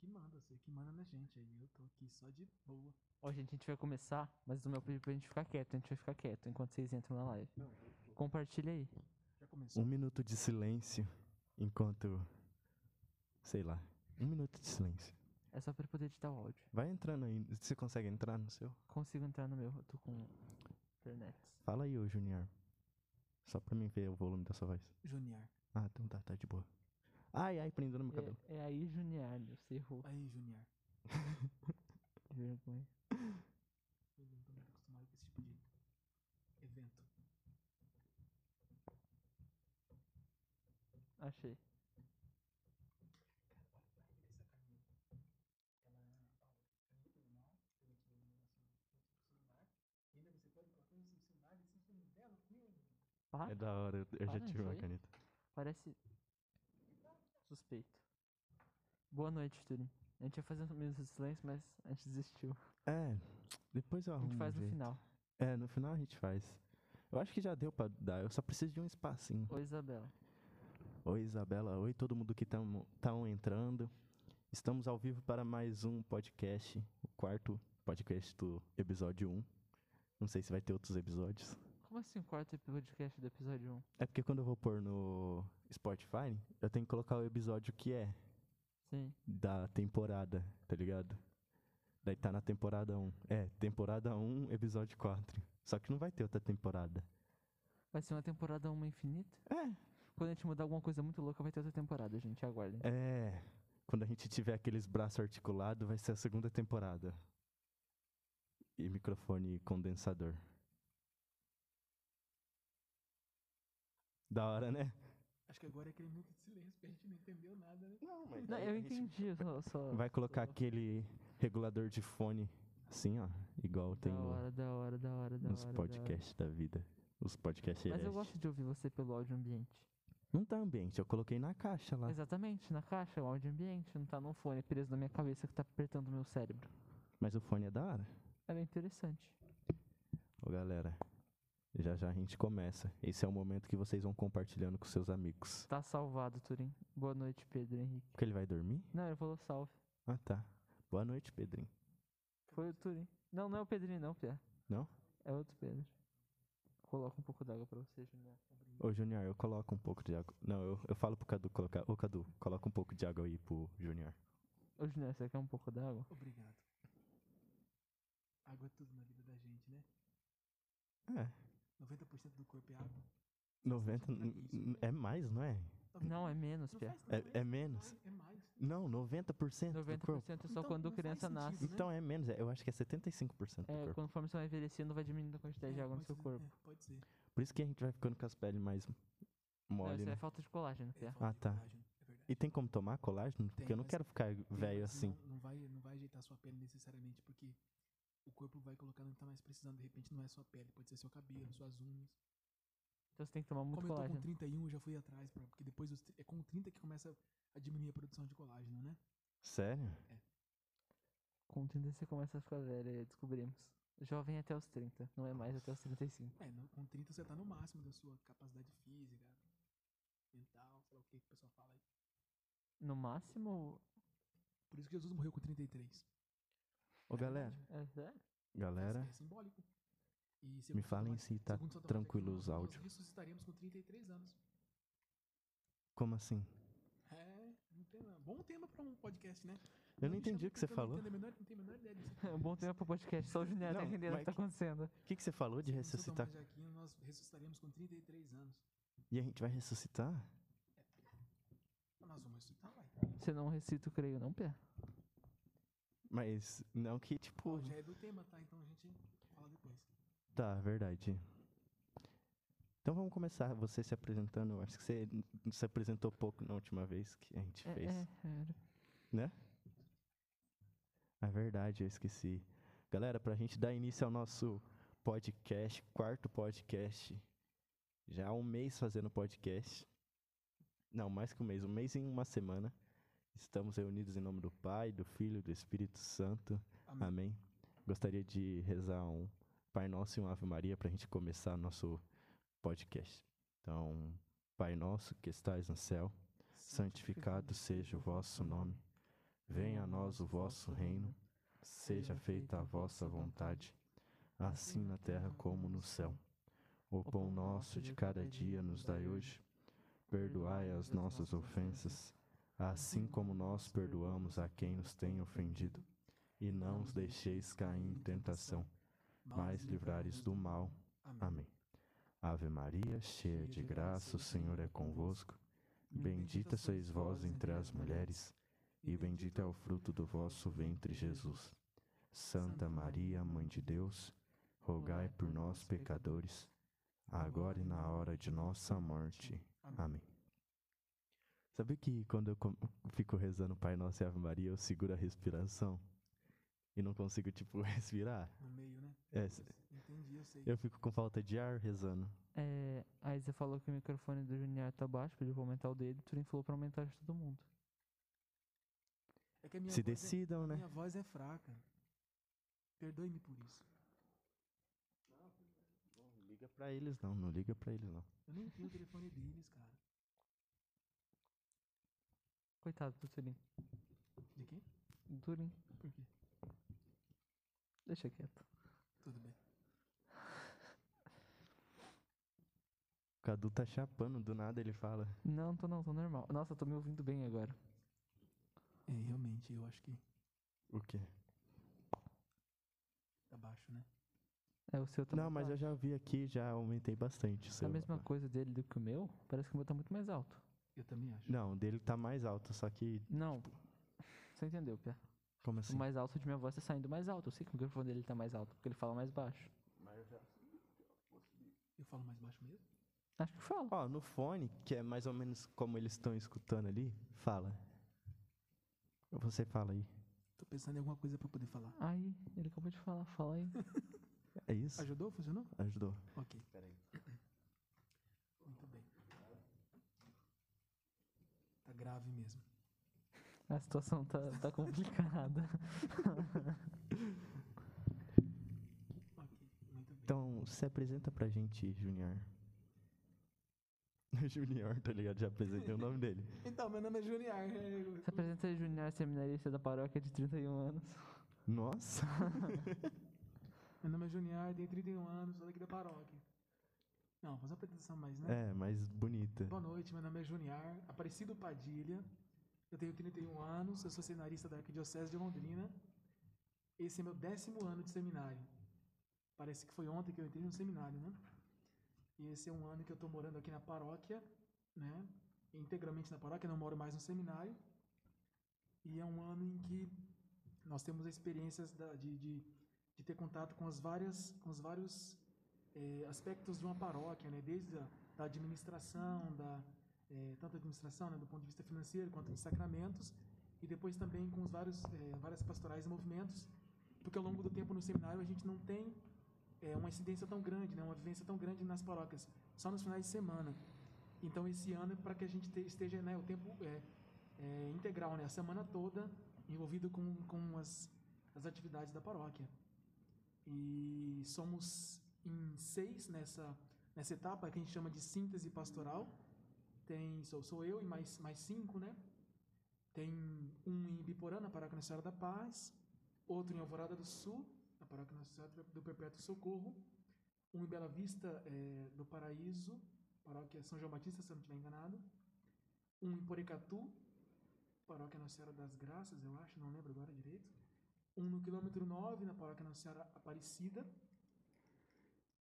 que manda, você que manda na gente aí. Eu tô aqui só de boa. Ó, gente, a gente vai começar, mas o meu pedido pra gente ficar quieto. A gente vai ficar quieto enquanto vocês entram na live. Compartilha aí. Já começou. Um minuto de silêncio enquanto. Sei lá. Um minuto de silêncio. É só pra poder editar o áudio. Vai entrando aí. Você consegue entrar no seu? Consigo entrar no meu, eu tô com internet. Fala aí, ô Junior. Só pra mim ver o volume da sua voz. Junior. Ah, então tá, tá de boa. Ai, ai, prendendo no meu cabelo. É, é aí, Junior, você errou. Aí, Junior. Que vergonha. Eu não tô muito acostumado com esse tipo de evento. Achei. Para, É da hora, eu- eu já tive uma caneta. parece suspeito. Boa noite, Turing. A gente ia fazer um minuto de silêncio, mas a gente desistiu. É, depois eu A arrumo. gente faz um no jeito. final. É, no final a gente faz. Eu acho que já deu pra dar, eu só preciso de um espacinho. Oi, Isabela. Oi, Isabela. Oi, todo mundo que estão entrando. Estamos ao vivo para mais um podcast, o quarto podcast do episódio 1. Não sei se vai ter outros episódios. Como assim o quarto podcast do episódio 1? É porque quando eu vou pôr no Spotify, eu tenho que colocar o episódio que é Sim. da temporada, tá ligado? Daí tá na temporada 1. É, temporada 1, episódio 4. Só que não vai ter outra temporada. Vai ser uma temporada uma infinita? É, Quando a gente mudar alguma coisa muito louca, vai ter outra temporada, gente. Aguardem. é. Quando a gente tiver aqueles braços articulados, vai ser a segunda temporada. E microfone condensador. Da hora, né? Acho que agora é aquele minuto de silêncio, porque a gente não entendeu nada, né? Não, mas Não, eu entendi. Só, só... Vai colocar aquele regulador de fone assim, ó. Igual tem Da no- hora, da hora, da hora, da nos hora. da hora. podcasts da vida. Os podcasts Mas eu gosto de ouvir você pelo áudio ambiente. Não tá ambiente, eu coloquei na caixa lá. Exatamente, na caixa, o áudio ambiente. Não tá no fone preso na minha cabeça que tá apertando o meu cérebro. Mas o fone é da hora. Ela é interessante. Ô galera, já já a gente começa. Esse é o momento que vocês vão compartilhando com seus amigos. Tá salvado, Turim. Boa noite, Pedro Henrique. Porque ele vai dormir? Não, ele falou salve. Ah, tá. Boa noite, Pedrinho. Foi o Turim. Não, não é o Pedrinho, não, Pia. Não? É outro Pedro. Coloca um pouco d'água pra você, Juliano. Ô, Junior, eu coloco um pouco de água. Não, eu, eu falo pro Cadu colocar. Ô, Cadu, coloca um pouco de água aí pro Junior. Ô, Juliano, você quer um pouco d'água? Obrigado. Água é tudo na vida da gente, né? É. 90% do corpo é água. 90. n- n- É mais, não é? Não, é menos, Não Pia. não É- é menos. É mais. Não, 90% do corpo. 90% é só Então, quando não a criança faz nasce. sentido, né? Então é menos, é- eu acho que é 75% do É, corpo. conforme você vai envelhecendo, vai diminuindo a quantidade de É, água no seu ser, corpo. é, pode ser. Por isso que a gente vai ficando com as peles mais Não, mole, isso né? é falta de colágeno, É, Pia. Ah, de tá. colágeno, é. E tem como tomar colágeno? Porque Tem, eu não quero ficar Tem, velho assim. Não, não vai, não vai ajeitar sua pele necessariamente, porque o corpo vai colocando o que tá mais precisando. De repente não é sua pele, pode ser seu cabelo, suas unhas. Então você tem que tomar muito Como eu tô com colágeno. 31, eu já fui atrás, pra, porque depois tri- é com 30 que começa a diminuir a produção de colágeno, né? Sério? Com 30 você começa a ficar velho, descobrimos. Jovem até os 30, não é mais até os 35. É, no- com 30 você tá no máximo da sua capacidade física, mental, sei lá o que que o pessoal fala aí. No máximo. Por isso que Jesus morreu com 33. Ô, galera, É sério? galera, É simbólico. E me falem Santo se tá tranquilo os áudios. Nós ressuscitaremos com 33 anos. Como assim? É, um tema, bom tema pra um podcast, né? Eu não entendi o que você falou. Não tenho a menor ideia disso. É um bom tempo pro podcast, só o Juliano tá entendendo o que tá acontecendo. O que, que você falou de ressuscitar? Nós ressuscitaremos com 33 anos. E a gente vai ressuscitar? Nós vamos ressuscitar, vai. Você não recita o creio, não, Pé? Mas não que, tipo. Ó, já é do tema, tá? Então a gente fala depois. Tá, verdade. Então vamos começar. Você se apresentando. Acho que você se apresentou pouco na última vez que a gente É, fez. é, era. Né? É verdade, eu esqueci. Galera, pra gente dar início ao nosso podcast, quarto podcast. Já há um mês fazendo podcast. Não, mais que um mês, um mês em uma semana. Estamos reunidos em nome do Pai, do Filho e do Espírito Santo. Amém. Amém. Gostaria de rezar um Pai Nosso e um Ave Maria para a gente começar nosso podcast. Então, Pai Nosso que estais no céu, santificado seja o vosso nome. Venha a nós o vosso reino, seja feita a vossa vontade, assim na terra como no céu. O pão nosso de cada dia nos dai hoje. Perdoai as nossas ofensas, assim como nós perdoamos a quem nos tem ofendido. E não os deixeis cair em tentação, mas livrares do mal. Amém. Ave Maria, cheia de graça, o Senhor é convosco. Bendita sois vós entre as mulheres, e bendito é o fruto do vosso ventre, Jesus. Santa Maria, Mãe de Deus, rogai por nós, pecadores, agora e na hora de nossa morte. Amém. Sabe que quando eu fico rezando Pai Nosso e Ave Maria, eu seguro a respiração e não consigo, tipo, respirar? No meio, né? É, Entendi, eu sei. eu fico com falta de ar rezando. É, aí você falou que o microfone do Junior tá baixo, pediu pra aumentar o dele, o Turim falou pra aumentar de todo mundo. É que a minha Se voz é- decidam, a né? Minha voz é fraca. Perdoe-me por isso. Não liga pra eles não, não liga pra eles não. Eu nem tenho o telefone deles, cara. Coitado do Turim. De quem? Do Turim. Por quê? Deixa quieto. Tudo bem. O Cadu tá chapando, do nada ele fala. Não, tô não, tô normal. Nossa, eu tô me ouvindo bem agora. É, realmente, eu acho que O quê? tá baixo, né? É, o seu tá Não, mas eu baixo. já vi aqui, já aumentei bastante. o A seu. mesma coisa dele do que o meu, parece que o meu tá muito mais alto. Eu também acho. Não, o dele tá mais alto, só que. Não, você entendeu, Pia? Como assim? O mais alto de minha voz tá saindo mais alto. Eu sei que o microfone dele tá mais alto, porque ele fala mais baixo. Eu falo mais baixo mesmo? Acho que fala. Ó, no fone, que é mais ou menos como eles estão escutando ali, fala. Você fala aí. Tô pensando em alguma coisa pra poder falar. Aí, ele acabou de falar, fala aí. É isso? Ajudou? Funcionou? Ajudou. Ok. Muito bem. Tá grave mesmo. A situação tá, tá complicada. Ok, muito bem. Então, se apresenta pra gente, Junior. Junior, tá ligado? Já apresentei o nome dele. Então, meu nome é Junior. Se apresenta aí, Junior, seminarista da paróquia de 31 anos. Nossa! Meu nome é Junior, tenho 31 anos, sou daqui da paróquia. Não, fazer uma apresentação mais, né? É, mais bonita. Boa noite, meu nome é Junior, Aparecido Padilha. Eu tenho 31 anos, eu sou seminarista da Arquidiocese de Londrina. Esse é meu décimo ano de seminário. Parece que foi ontem que eu entrei no seminário, né? E esse é um ano que eu estou morando aqui na paróquia, né? Integralmente na paróquia, não moro mais no seminário. E é um ano em que nós temos experiências de, de, de ter contato com, as várias, com os vários eh, aspectos de uma paróquia, né? Desde a da administração, da, eh, tanto administração, né, do ponto de vista financeiro, quanto de sacramentos, e depois também com os vários, eh, várias pastorais e movimentos, porque ao longo do tempo no seminário a gente não tem eh, uma incidência tão grande, né, uma vivência tão grande nas paróquias, só nos finais de semana. Então esse ano é para que a gente te- esteja né, o tempo eh, eh, integral, né, a semana toda envolvido com, com as, as atividades da paróquia. E somos em seis nessa, nessa etapa que a gente chama de síntese pastoral. Tem, sou, sou eu e mais, mais cinco, né? Tem um em Biporã, na Paróquia Nossa Senhora da Paz, outro em Alvorada do Sul, na Paróquia Nossa Senhora do Perpétuo Socorro, um em Bela Vista eh, do Paraíso, Paróquia São João Batista, se eu não estiver enganado, um em Porecatu, Paróquia Nossa Senhora das Graças, eu acho, não lembro agora direito, um no quilômetro 9, na Paróquia Nossa Senhora Aparecida,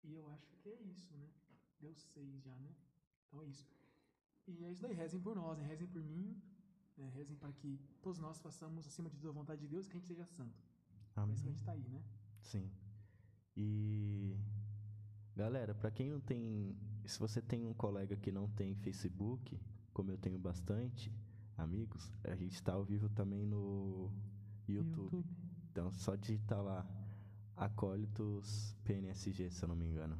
e eu acho que é isso, né? Deu seis já, né? Então é isso. E é isso daí, rezem por nós, né? rezem por mim, né? rezem para que todos nós façamos acima de tudo a vontade de Deus, que a gente seja santo. Por Amém. isso que a gente tá aí, né? Sim. E galera, pra quem não tem, se você tem um colega que não tem Facebook, como eu tenho bastante amigos, a gente tá ao vivo também no YouTube. Então só digitar lá Acólitos PNSG, se eu não me engano.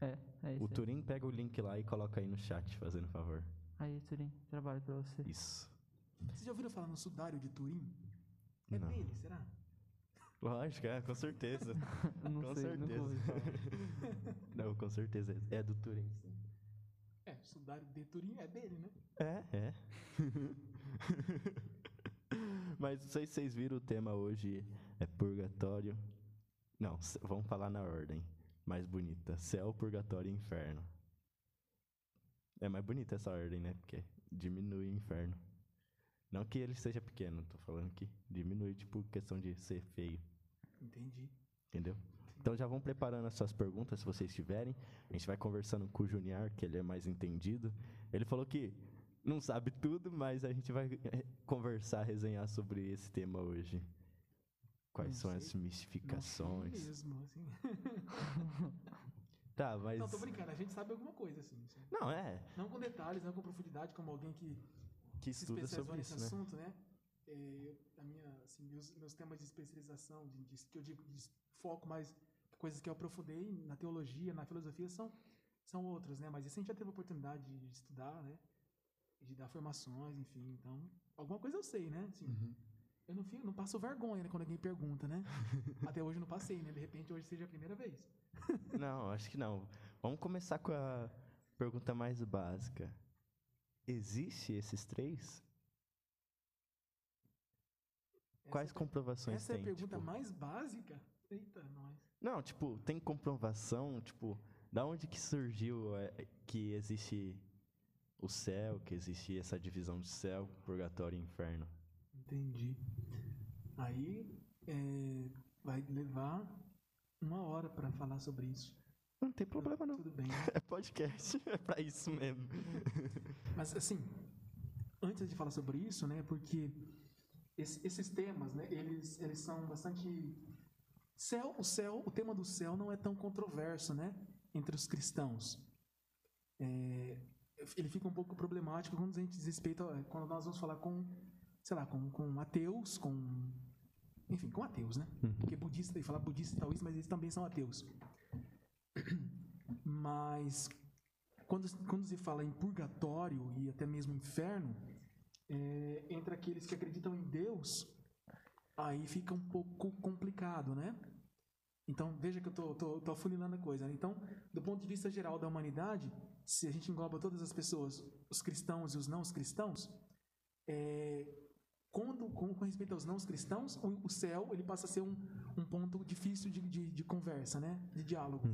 É, é isso. O aí. Turim pega o link lá e coloca aí no chat, fazendo favor. Aí, Turim, trabalho pra você. Isso. Vocês já ouviram falar no sudário de Turim? É Não. dele, será? Lógico, é, com certeza. Não com sei, nunca certeza. não, com certeza. É do Turim, sim. É, o sudário de Turim é dele, né? É, é. Mas não sei se vocês viram o tema hoje é purgatório. Não, vamos falar na ordem mais bonita. Céu, purgatório e inferno. É mais bonita essa ordem, né? Porque diminui o inferno. Não que ele seja pequeno, tô falando que diminui, tipo, questão de ser feio. Entendi. Entendeu? Então já vão preparando as suas perguntas, se vocês tiverem. A gente vai conversando com o Junior, que ele é mais entendido. Ele falou que não sabe tudo, mas a gente vai eh, conversar, resenhar sobre esse tema hoje. Quais Não são sei. as Não sei mistificações? mesmo, assim. Tá, mas. Não, tô brincando, a gente sabe alguma coisa, assim. assim. Não, é. Não com detalhes, não com profundidade, como alguém que Que se estuda especializou sobre nesse isso, né? assunto, né? É, a minha, assim, meus, meus temas de especialização, de, de- que eu digo de foco mais coisas que eu aprofundei na teologia, na filosofia, são, são outras, né? Mas isso a gente já teve a oportunidade de estudar, né? De dar formações, enfim. Então, alguma coisa eu sei, né? Assim, Uhum. Eu não, fico, não passo vergonha né, quando alguém pergunta, né? Até hoje eu não passei, né? De repente hoje seja a primeira vez. Não, acho que não. Vamos começar com a pergunta mais básica. Existe esses três? Quais Essa, é- comprovações essa é a tem? pergunta tipo? mais básica? Eita, nós. Não, tipo, tem comprovação, tipo, da onde que surgiu é, que existe o céu, que existe essa divisão de céu, purgatório e inferno? Entendi. Aí é, vai levar uma hora para falar sobre isso. Não tem problema não. Tudo bem. É podcast, é pra isso mesmo. Mas assim, antes de falar sobre isso, né, porque esse- esses temas, né, eles, eles são bastante céu, o céu, o tema do céu não é tão controverso, né, entre os cristãos. É, ele fica um pouco problemático quando a gente diz respeito a, quando nós vamos falar com, sei lá, com, com ateus, com enfim, com ateus, né? Porque budista, falar budista e taoísta, mas eles também são ateus. Mas quando, quando se fala em purgatório e até mesmo inferno, é, entre aqueles que acreditam em Deus, aí fica um pouco complicado, né? Então, veja que eu tô, tô, tô afunilando a coisa. né? Então, do ponto de vista geral da humanidade, se a gente engloba todas as pessoas, os cristãos e os não cristãos, é, quando, com, com respeito aos não cristãos, o, o céu ele passa a ser um, um ponto difícil de, de, de conversa, né? De diálogo.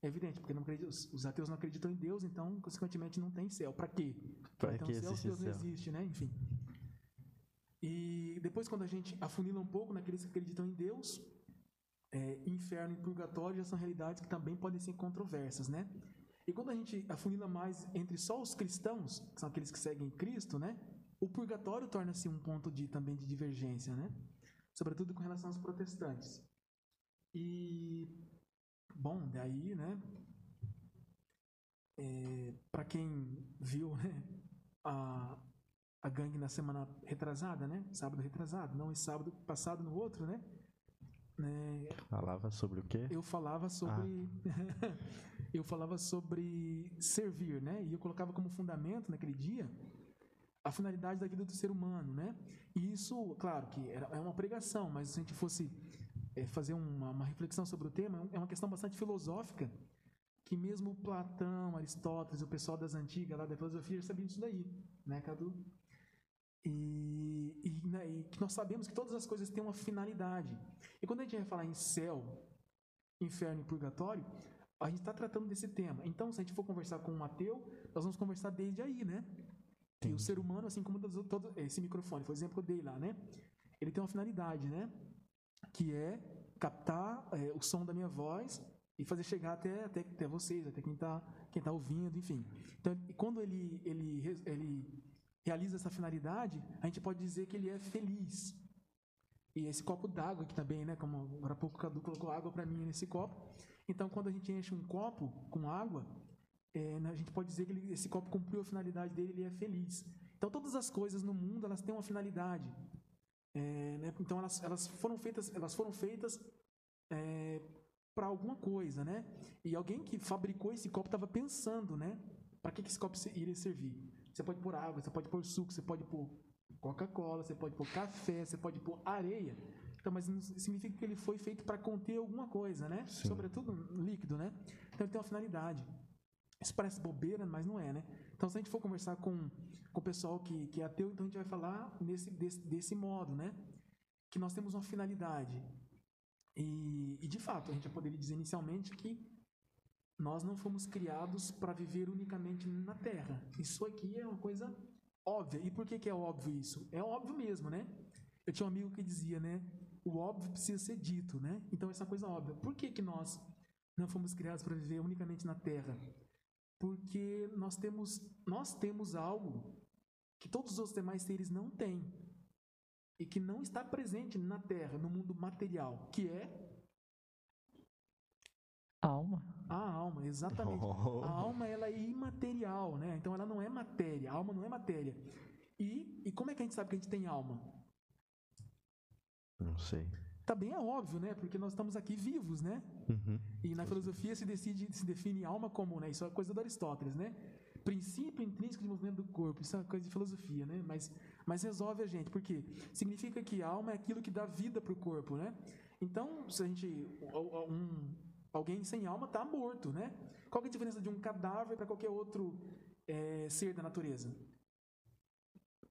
É evidente, porque não acredita- os, os ateus não acreditam em Deus, então, consequentemente, não tem céu. Para quê? Pra ter um que céu Deus não céu? existe, né? Enfim. E depois, quando a gente afunila um pouco naqueles que acreditam em Deus, é, inferno e purgatório já são realidades que também podem ser controversas, né? E quando a gente afunila mais entre só os cristãos, que são aqueles que seguem Cristo, né? O purgatório torna-se um ponto de também de divergência, né? Sobretudo com relação aos protestantes. E bom, daí, né? para quem viu, né? A, a gangue na semana retrasada, né? Sábado retrasado, não esse sábado passado no outro, né? Né, Falava sobre o quê? eu falava sobre eu falava sobre servir, né? E eu colocava como fundamento naquele dia a finalidade da vida do ser humano, né? E isso, claro, que é uma pregação, mas se a gente fosse é, fazer uma, uma reflexão sobre o tema, é uma questão bastante filosófica, que mesmo Platão, Aristóteles, o pessoal das antigas lá da filosofia já sabia disso daí, né, Cadu? E, e, né, e que nós sabemos que todas as coisas têm uma finalidade. E quando a gente vai falar em céu, inferno e purgatório, a gente está tratando desse tema. Então, se a gente for conversar com um ateu, nós vamos conversar desde aí, né? Que o ser humano, assim como todos, todo, esse microfone, o exemplo que eu dei lá, né? Ele tem uma finalidade, né? Que é captar é, o som da minha voz e fazer chegar até, até, até vocês, até quem está quem tá ouvindo, enfim. Então, quando ele, ele, ele realiza essa finalidade, a gente pode dizer que ele é feliz. E esse copo d'água aqui também, né? Como agora há pouco o Cadu colocou água para mim nesse copo. Então, quando a gente enche um copo com água, é, né, a gente pode dizer que ele- esse copo cumpriu a finalidade dele, ele é feliz. Então, todas as coisas no mundo elas têm uma finalidade. É, né, então, elas, elas foram feitas, elas foram feitas para alguma coisa, né? E alguém que fabricou esse copo estava pensando, né? Para que, que esse copo iria servir? Você pode pôr água, você pode pôr suco, você pode pôr Coca-Cola, você pode pôr café, você pode pôr areia. Então, mas significa que ele foi feito para conter alguma coisa, né? Sim. Sobretudo líquido, né? Então ele tem uma finalidade. Isso parece bobeira, mas não é, né? Então, se a gente for conversar com, com o pessoal que, que é ateu, então a gente vai falar nesse, desse, desse modo, né? Que nós temos uma finalidade. E, e, de fato, a gente poderia dizer inicialmente que nós não fomos criados para viver unicamente na Terra. Isso aqui é uma coisa óbvia. E por que, que é óbvio isso? É óbvio mesmo, né? Eu tinha um amigo que dizia, né? O óbvio precisa ser dito, né? Então, essa coisa óbvia. Por que, que nós não fomos criados para viver unicamente na Terra? Porque nós temos, nós temos algo que todos os outros demais seres não têm e que não está presente na Terra, no mundo material, que é a alma. A alma, exatamente. Oh. A alma ela é imaterial, né? Então ela não é matéria. A alma não é matéria. E, e como é que a gente sabe que a gente tem alma? Não sei. Também é óbvio, né? Porque nós estamos aqui vivos, né? Uhum. E na filosofia se decide, se define alma como, né? Isso é coisa do Aristóteles, né? Princípio intrínseco de movimento do corpo. Isso é coisa de filosofia, né? Mas, mas resolve a gente. Por quê? Significa que a alma é aquilo que dá vida para o corpo, né? Então, se a gente um, alguém sem alma está morto, né? Qual é a diferença de um cadáver para qualquer outro é, ser da natureza?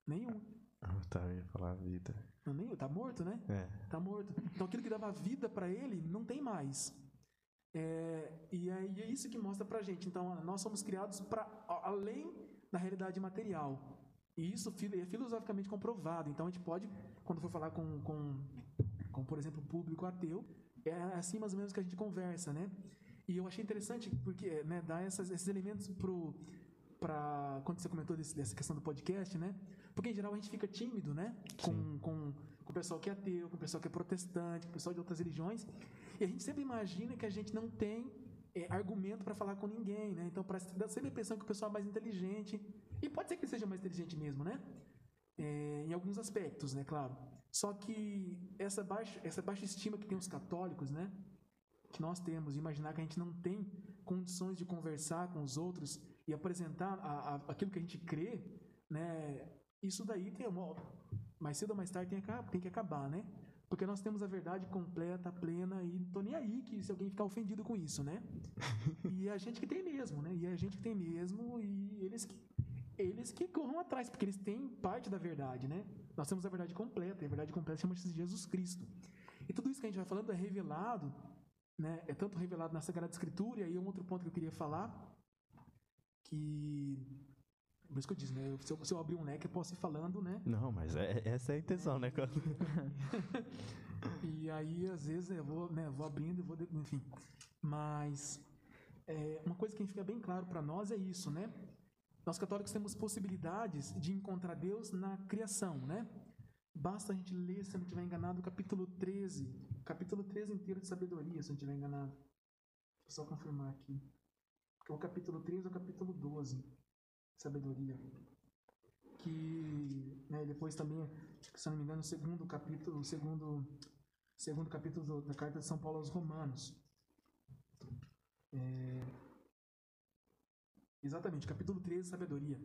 Nenhum. Ah, tá, eu ia falar vida. Não, nem, tá morto, né? É. Tá morto. Então aquilo que dava vida para ele não tem mais. É, e, é, e é isso que mostra pra gente. Então nós somos criados para além da realidade material. E isso é filosoficamente comprovado. Então a gente pode, quando for falar com, com, com por exemplo, público ateu, é assim mais ou menos que a gente conversa, né? E eu achei interessante porque né, dá essas, esses elementos pro para quando você comentou desse, dessa questão do podcast, né? Porque em geral a gente fica tímido, né? Com, com, com o pessoal que é ateu, com o pessoal que é protestante, com o pessoal de outras religiões. E a gente sempre imagina que a gente não tem é, argumento para falar com ninguém, né? Então parece, dá sempre a impressão que o pessoal é mais inteligente. E pode ser que ele seja mais inteligente mesmo, né? É, em alguns aspectos, né? Claro. Só que essa baixa, essa baixa estima que tem os católicos, né? Que nós temos, imaginar que a gente não tem condições de conversar com os outros e apresentar a, a, aquilo que a gente crê, né? Isso daí tem uma, mais cedo ou mais tarde tem que, tem que acabar, né? Porque nós temos a verdade completa, plena, e não tô nem aí que se alguém ficar ofendido com isso, né? E é a gente que tem mesmo, né? E é a gente que tem mesmo, e eles que, eles que corram atrás, porque eles têm parte da verdade, né? Nós temos a verdade completa, e a verdade completa chama-se Jesus Cristo. E tudo isso que a gente vai falando é revelado, né? É tanto revelado na Sagrada Escritura, e aí um outro ponto que eu queria falar, que por isso que eu disse, né? Se eu, se eu abrir um leque, eu posso ir falando, né? Não, mas é, essa é a intenção, né? e aí, às vezes, eu vou, né, vou abrindo e vou. Enfim. Mas é, uma coisa que fica bem claro para nós é isso, né? Nós católicos temos possibilidades de encontrar Deus na criação, né? Basta a gente ler, se eu não estiver enganado, o capítulo 13. Capítulo 13 inteiro de sabedoria, se eu não estiver enganado. Eu só confirmar aqui. Porque o capítulo 13 é o capítulo 12 sabedoria. Que né, depois também, se não me engano, o segundo capítulo, segundo, segundo capítulo da carta de São Paulo aos Romanos. É, exatamente, capítulo 13, sabedoria.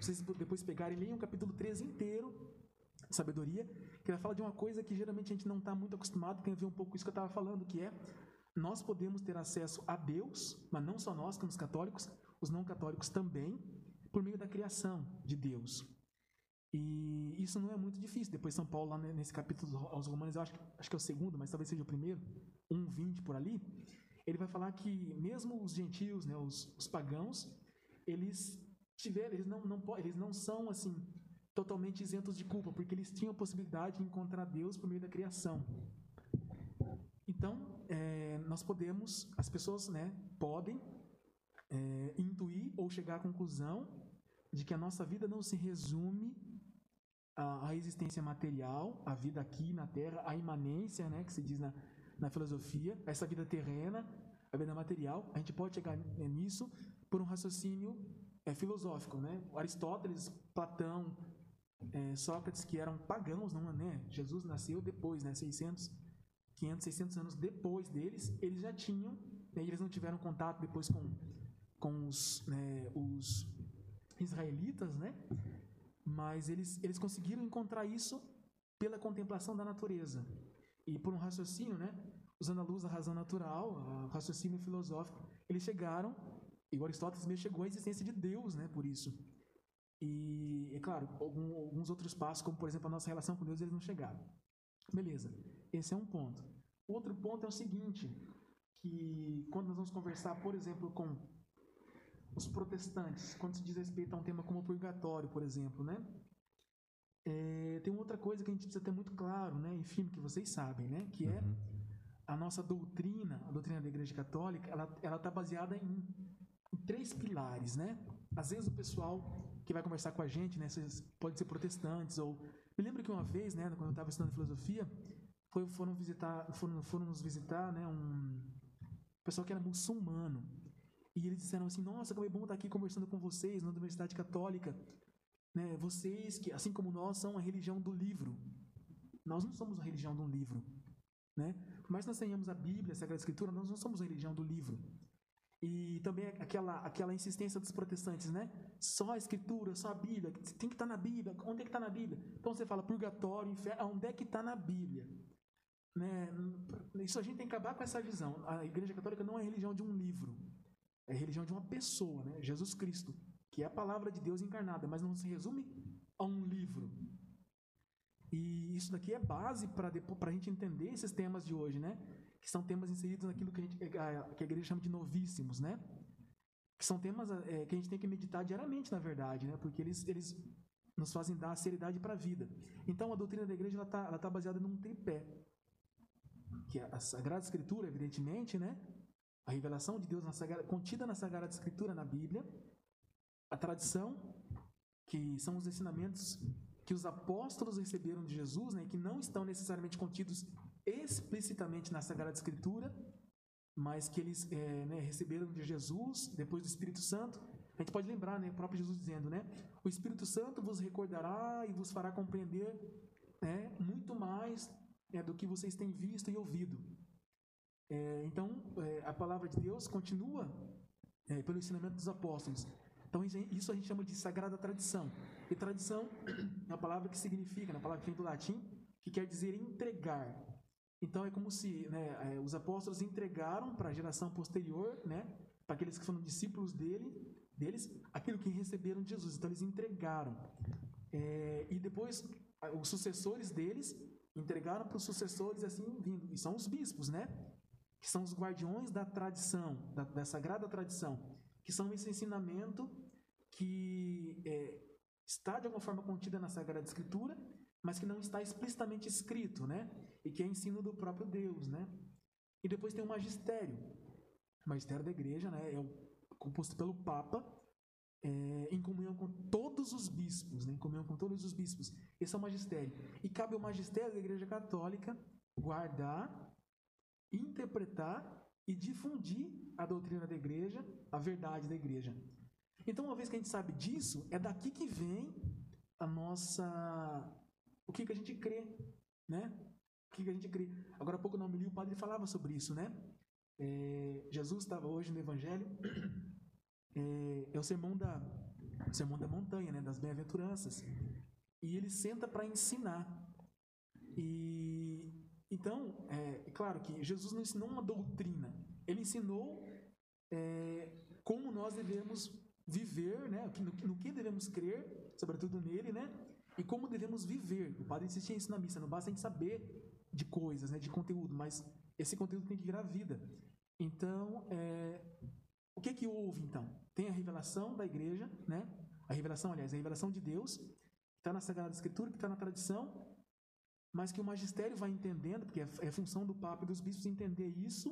Vocês depois pegarem e leiam o capítulo 13 inteiro, sabedoria, que vai falar de uma coisa que geralmente a gente não está muito acostumado, tem a ver um pouco com isso que eu estava falando, que é nós podemos ter acesso a Deus, mas não só nós, como os católicos, os não católicos também, por meio da criação de Deus. E isso não é muito difícil. Depois São Paulo, lá nesse capítulo aos Romanos, eu acho, acho que é o segundo, mas talvez seja o primeiro, 1,20 por ali, ele vai falar que mesmo os gentios, né, os, os pagãos, eles tiveram, eles não, não, eles não são assim totalmente isentos de culpa, porque eles tinham a possibilidade de encontrar Deus por meio da criação. Então, é, nós podemos, as pessoas né, podem é, intuir ou chegar à conclusão de que a nossa vida não se resume à, existência material, à vida aqui na Terra, à imanência, né, que se diz na, na filosofia, essa vida terrena, a vida material. A gente pode chegar nisso por um raciocínio é, filosófico, né? Aristóteles, Platão, é, Sócrates, que eram pagãos, não, né? Jesus nasceu depois, né? 600, 500, 600 anos depois deles, eles já tinham, né? eles não tiveram contato depois com com os, né, os israelitas, né? Mas eles, eles conseguiram encontrar isso pela contemplação da natureza e por um raciocínio, né? Usando a luz da razão natural, o raciocínio filosófico, eles chegaram E Aristóteles mesmo chegou à existência de Deus, né? Por isso. E, é claro, algum, alguns outros passos, como por exemplo a nossa relação com Deus, eles não chegaram. Beleza, esse é um ponto. Outro ponto é o seguinte, que quando nós vamos conversar, por exemplo, com os protestantes, quando se diz respeito a um tema como o purgatório, por exemplo, né? É, tem outra coisa que a gente precisa ter muito claro, né? E firme que vocês sabem, né? Que é Uhum. a nossa doutrina, a doutrina da Igreja Católica, ela ela está baseada em, em três pilares, né? Às vezes o pessoal que vai conversar com a gente, né? Vocês, pode ser protestantes ou me lembro que uma vez, né? Quando eu estava estudando filosofia, foi, foram visitar, foram, foram nos visitar, né? Um pessoal que era muçulmano e eles disseram assim: Nossa, como é bom estar aqui conversando com vocês na Universidade Católica. Né? Vocês, que assim como nós, são a religião do livro. Nós não somos a religião de um livro. Né? Que nós tenhamos a Bíblia, a Sagrada Escritura, nós não somos a religião do livro. E também aquela, aquela insistência dos protestantes, né? Só a Escritura, só a Bíblia, tem que estar na Bíblia. Onde é que está na Bíblia? Então você fala purgatório, inferno, onde é que está na Bíblia? Né? Isso a gente tem que acabar com essa visão. A Igreja Católica não é religião de um livro, é religião de uma pessoa, né? Jesus Cristo, que é a palavra de Deus encarnada, mas não se resume a um livro. E isso daqui é base para a gente entender esses temas de hoje, né? Que são temas inseridos naquilo que a, gente, que a igreja chama de novíssimos, né? Que são temas é, que a gente tem que meditar diariamente, na verdade, né? Porque eles, eles nos fazem dar seriedade para a vida. Então, a doutrina da igreja está tá baseada num tripé. Que é a Sagrada Escritura, evidentemente, né? A revelação de Deus na Sagrada, contida na Sagrada Escritura, na Bíblia. A tradição, que são os ensinamentos que os apóstolos receberam de Jesus, né, que não estão necessariamente contidos explicitamente na Sagrada Escritura, mas que eles é, né, receberam de Jesus, depois do Espírito Santo. A gente pode lembrar, né, o próprio Jesus dizendo, né, o Espírito Santo vos recordará e vos fará compreender né, muito mais né, do que vocês têm visto e ouvido. É, então, é, a palavra de Deus continua é, pelo ensinamento dos apóstolos. Então, isso a gente chama de sagrada tradição. E tradição é uma palavra que significa, uma palavra que vem do latim, que quer dizer entregar. Então, é como se né, os apóstolos entregaram para a geração posterior, né, para aqueles que foram discípulos dele, deles, aquilo que receberam de Jesus. Então, eles entregaram. É, e depois, os sucessores deles entregaram para os sucessores assim vindo. E são os bispos, né? Que são os guardiões da tradição, da, da sagrada tradição que são esse ensinamento que é, está de alguma forma contida na Sagrada Escritura, mas que não está explicitamente escrito, né? E que é ensino do próprio Deus, né? E depois tem o magistério. O magistério da igreja, né? É composto pelo Papa, é, em comunhão com todos os bispos, né? Em comunhão com todos os bispos. Esse é o magistério. E cabe ao magistério da Igreja Católica guardar, interpretar e difundir a doutrina da igreja, a verdade da igreja. Então, uma vez que a gente sabe disso, é daqui que vem a nossa. O que, que a gente crê, né? O que, que a gente crê. Agora há pouco não me li, o padre falava sobre isso, né? É, Jesus estava hoje no Evangelho, é, é o sermão da, sermão da montanha, né? Das bem-aventuranças. E ele senta para ensinar. E então, é, é claro que Jesus não ensinou uma doutrina, ele ensinou é, como nós devemos viver, né? No, no, que devemos crer, sobretudo nele, né? E como devemos viver. O padre insistia isso na missa. Não basta a gente saber de coisas, né? De conteúdo, mas esse conteúdo tem que virar vida. Então, é, o que que houve então? Tem a revelação da igreja, né? A revelação, aliás, a revelação de Deus, que está na Sagrada Escritura, que está na tradição, mas que o magistério vai entendendo, porque é função do Papa e dos bispos entender isso,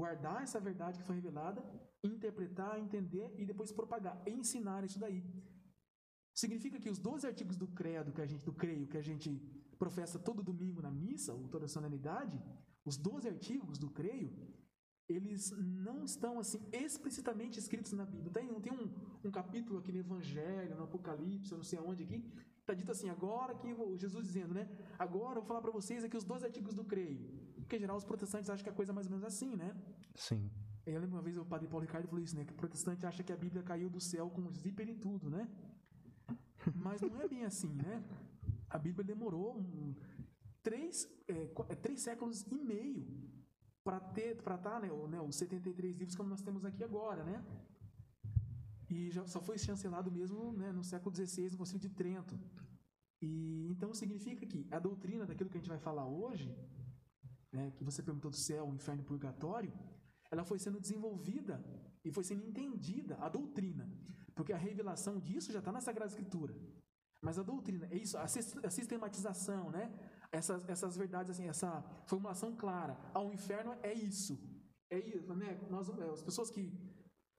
guardar essa verdade que foi revelada, interpretar, entender e depois propagar, ensinar isso daí. Significa que os 12 artigos do credo que a gente do creio que a gente professa todo domingo na missa, ou toda solenidade, os 12 artigos do creio, eles não estão assim explicitamente escritos na Bíblia. Tem, tem um, um capítulo aqui no Evangelho, no Apocalipse, não sei aonde aqui, Está dito assim, agora que Jesus dizendo, né? Agora eu vou falar para vocês aqui os dois artigos do creio. Porque, em geral, os protestantes acham que a coisa é mais ou menos assim, né? Sim. Eu lembro uma vez o padre Paulo Ricardo falou isso, né? Que o protestante acha que a Bíblia caiu do céu com zíper e tudo, né? Mas não é bem assim, né? A Bíblia demorou um, três, é, três séculos e meio para ter, para estar, tá, né, né, os 73 livros como nós temos aqui agora, né? E já só foi chancelado mesmo né, no século XVI, no Concílio de Trento. E então significa que a doutrina daquilo que a gente vai falar hoje, né, que você perguntou do céu, inferno e purgatório, ela foi sendo desenvolvida e foi sendo entendida a doutrina, porque a revelação disso já está na Sagrada Escritura. Mas a doutrina, é isso, a sistematização, né? Essas, essas verdades, assim, essa formulação clara. Ao inferno é isso. É isso, né? Nós, é, as pessoas que,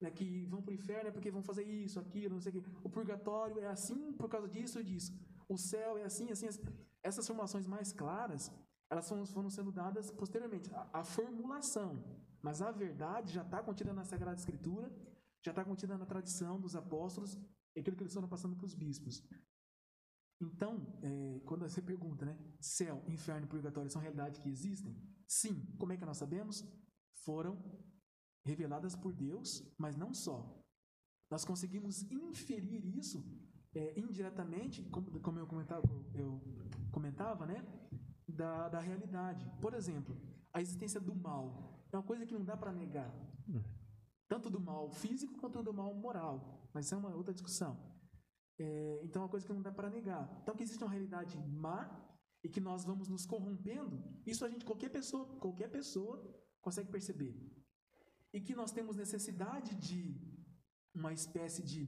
né, que vão para o inferno é porque vão fazer isso, aquilo, não sei o quê. O purgatório é assim por causa disso e disso. O céu é assim, assim, assim. Essas formulações mais claras, elas foram, sendo dadas posteriormente. A, a formulação, mas a verdade já está contida na Sagrada Escritura, já está contida na tradição dos apóstolos, e aquilo que eles foram passando para os bispos. Então, é, quando você pergunta, né, céu, inferno e purgatório são realidades que existem? Sim. Como é que nós sabemos? Foram reveladas por Deus, mas não só. Nós conseguimos inferir isso é, indiretamente, como, como eu, comentava, eu comentava, né, da, da realidade. Por exemplo, a existência do mal é uma coisa que não dá para negar. Tanto do mal físico quanto do mal moral. Mas isso é uma outra discussão. É, então é uma coisa que não dá para negar. Então que existe uma realidade má e que nós vamos nos corrompendo, isso a gente, qualquer pessoa, qualquer pessoa consegue perceber. E que nós temos necessidade de uma espécie de,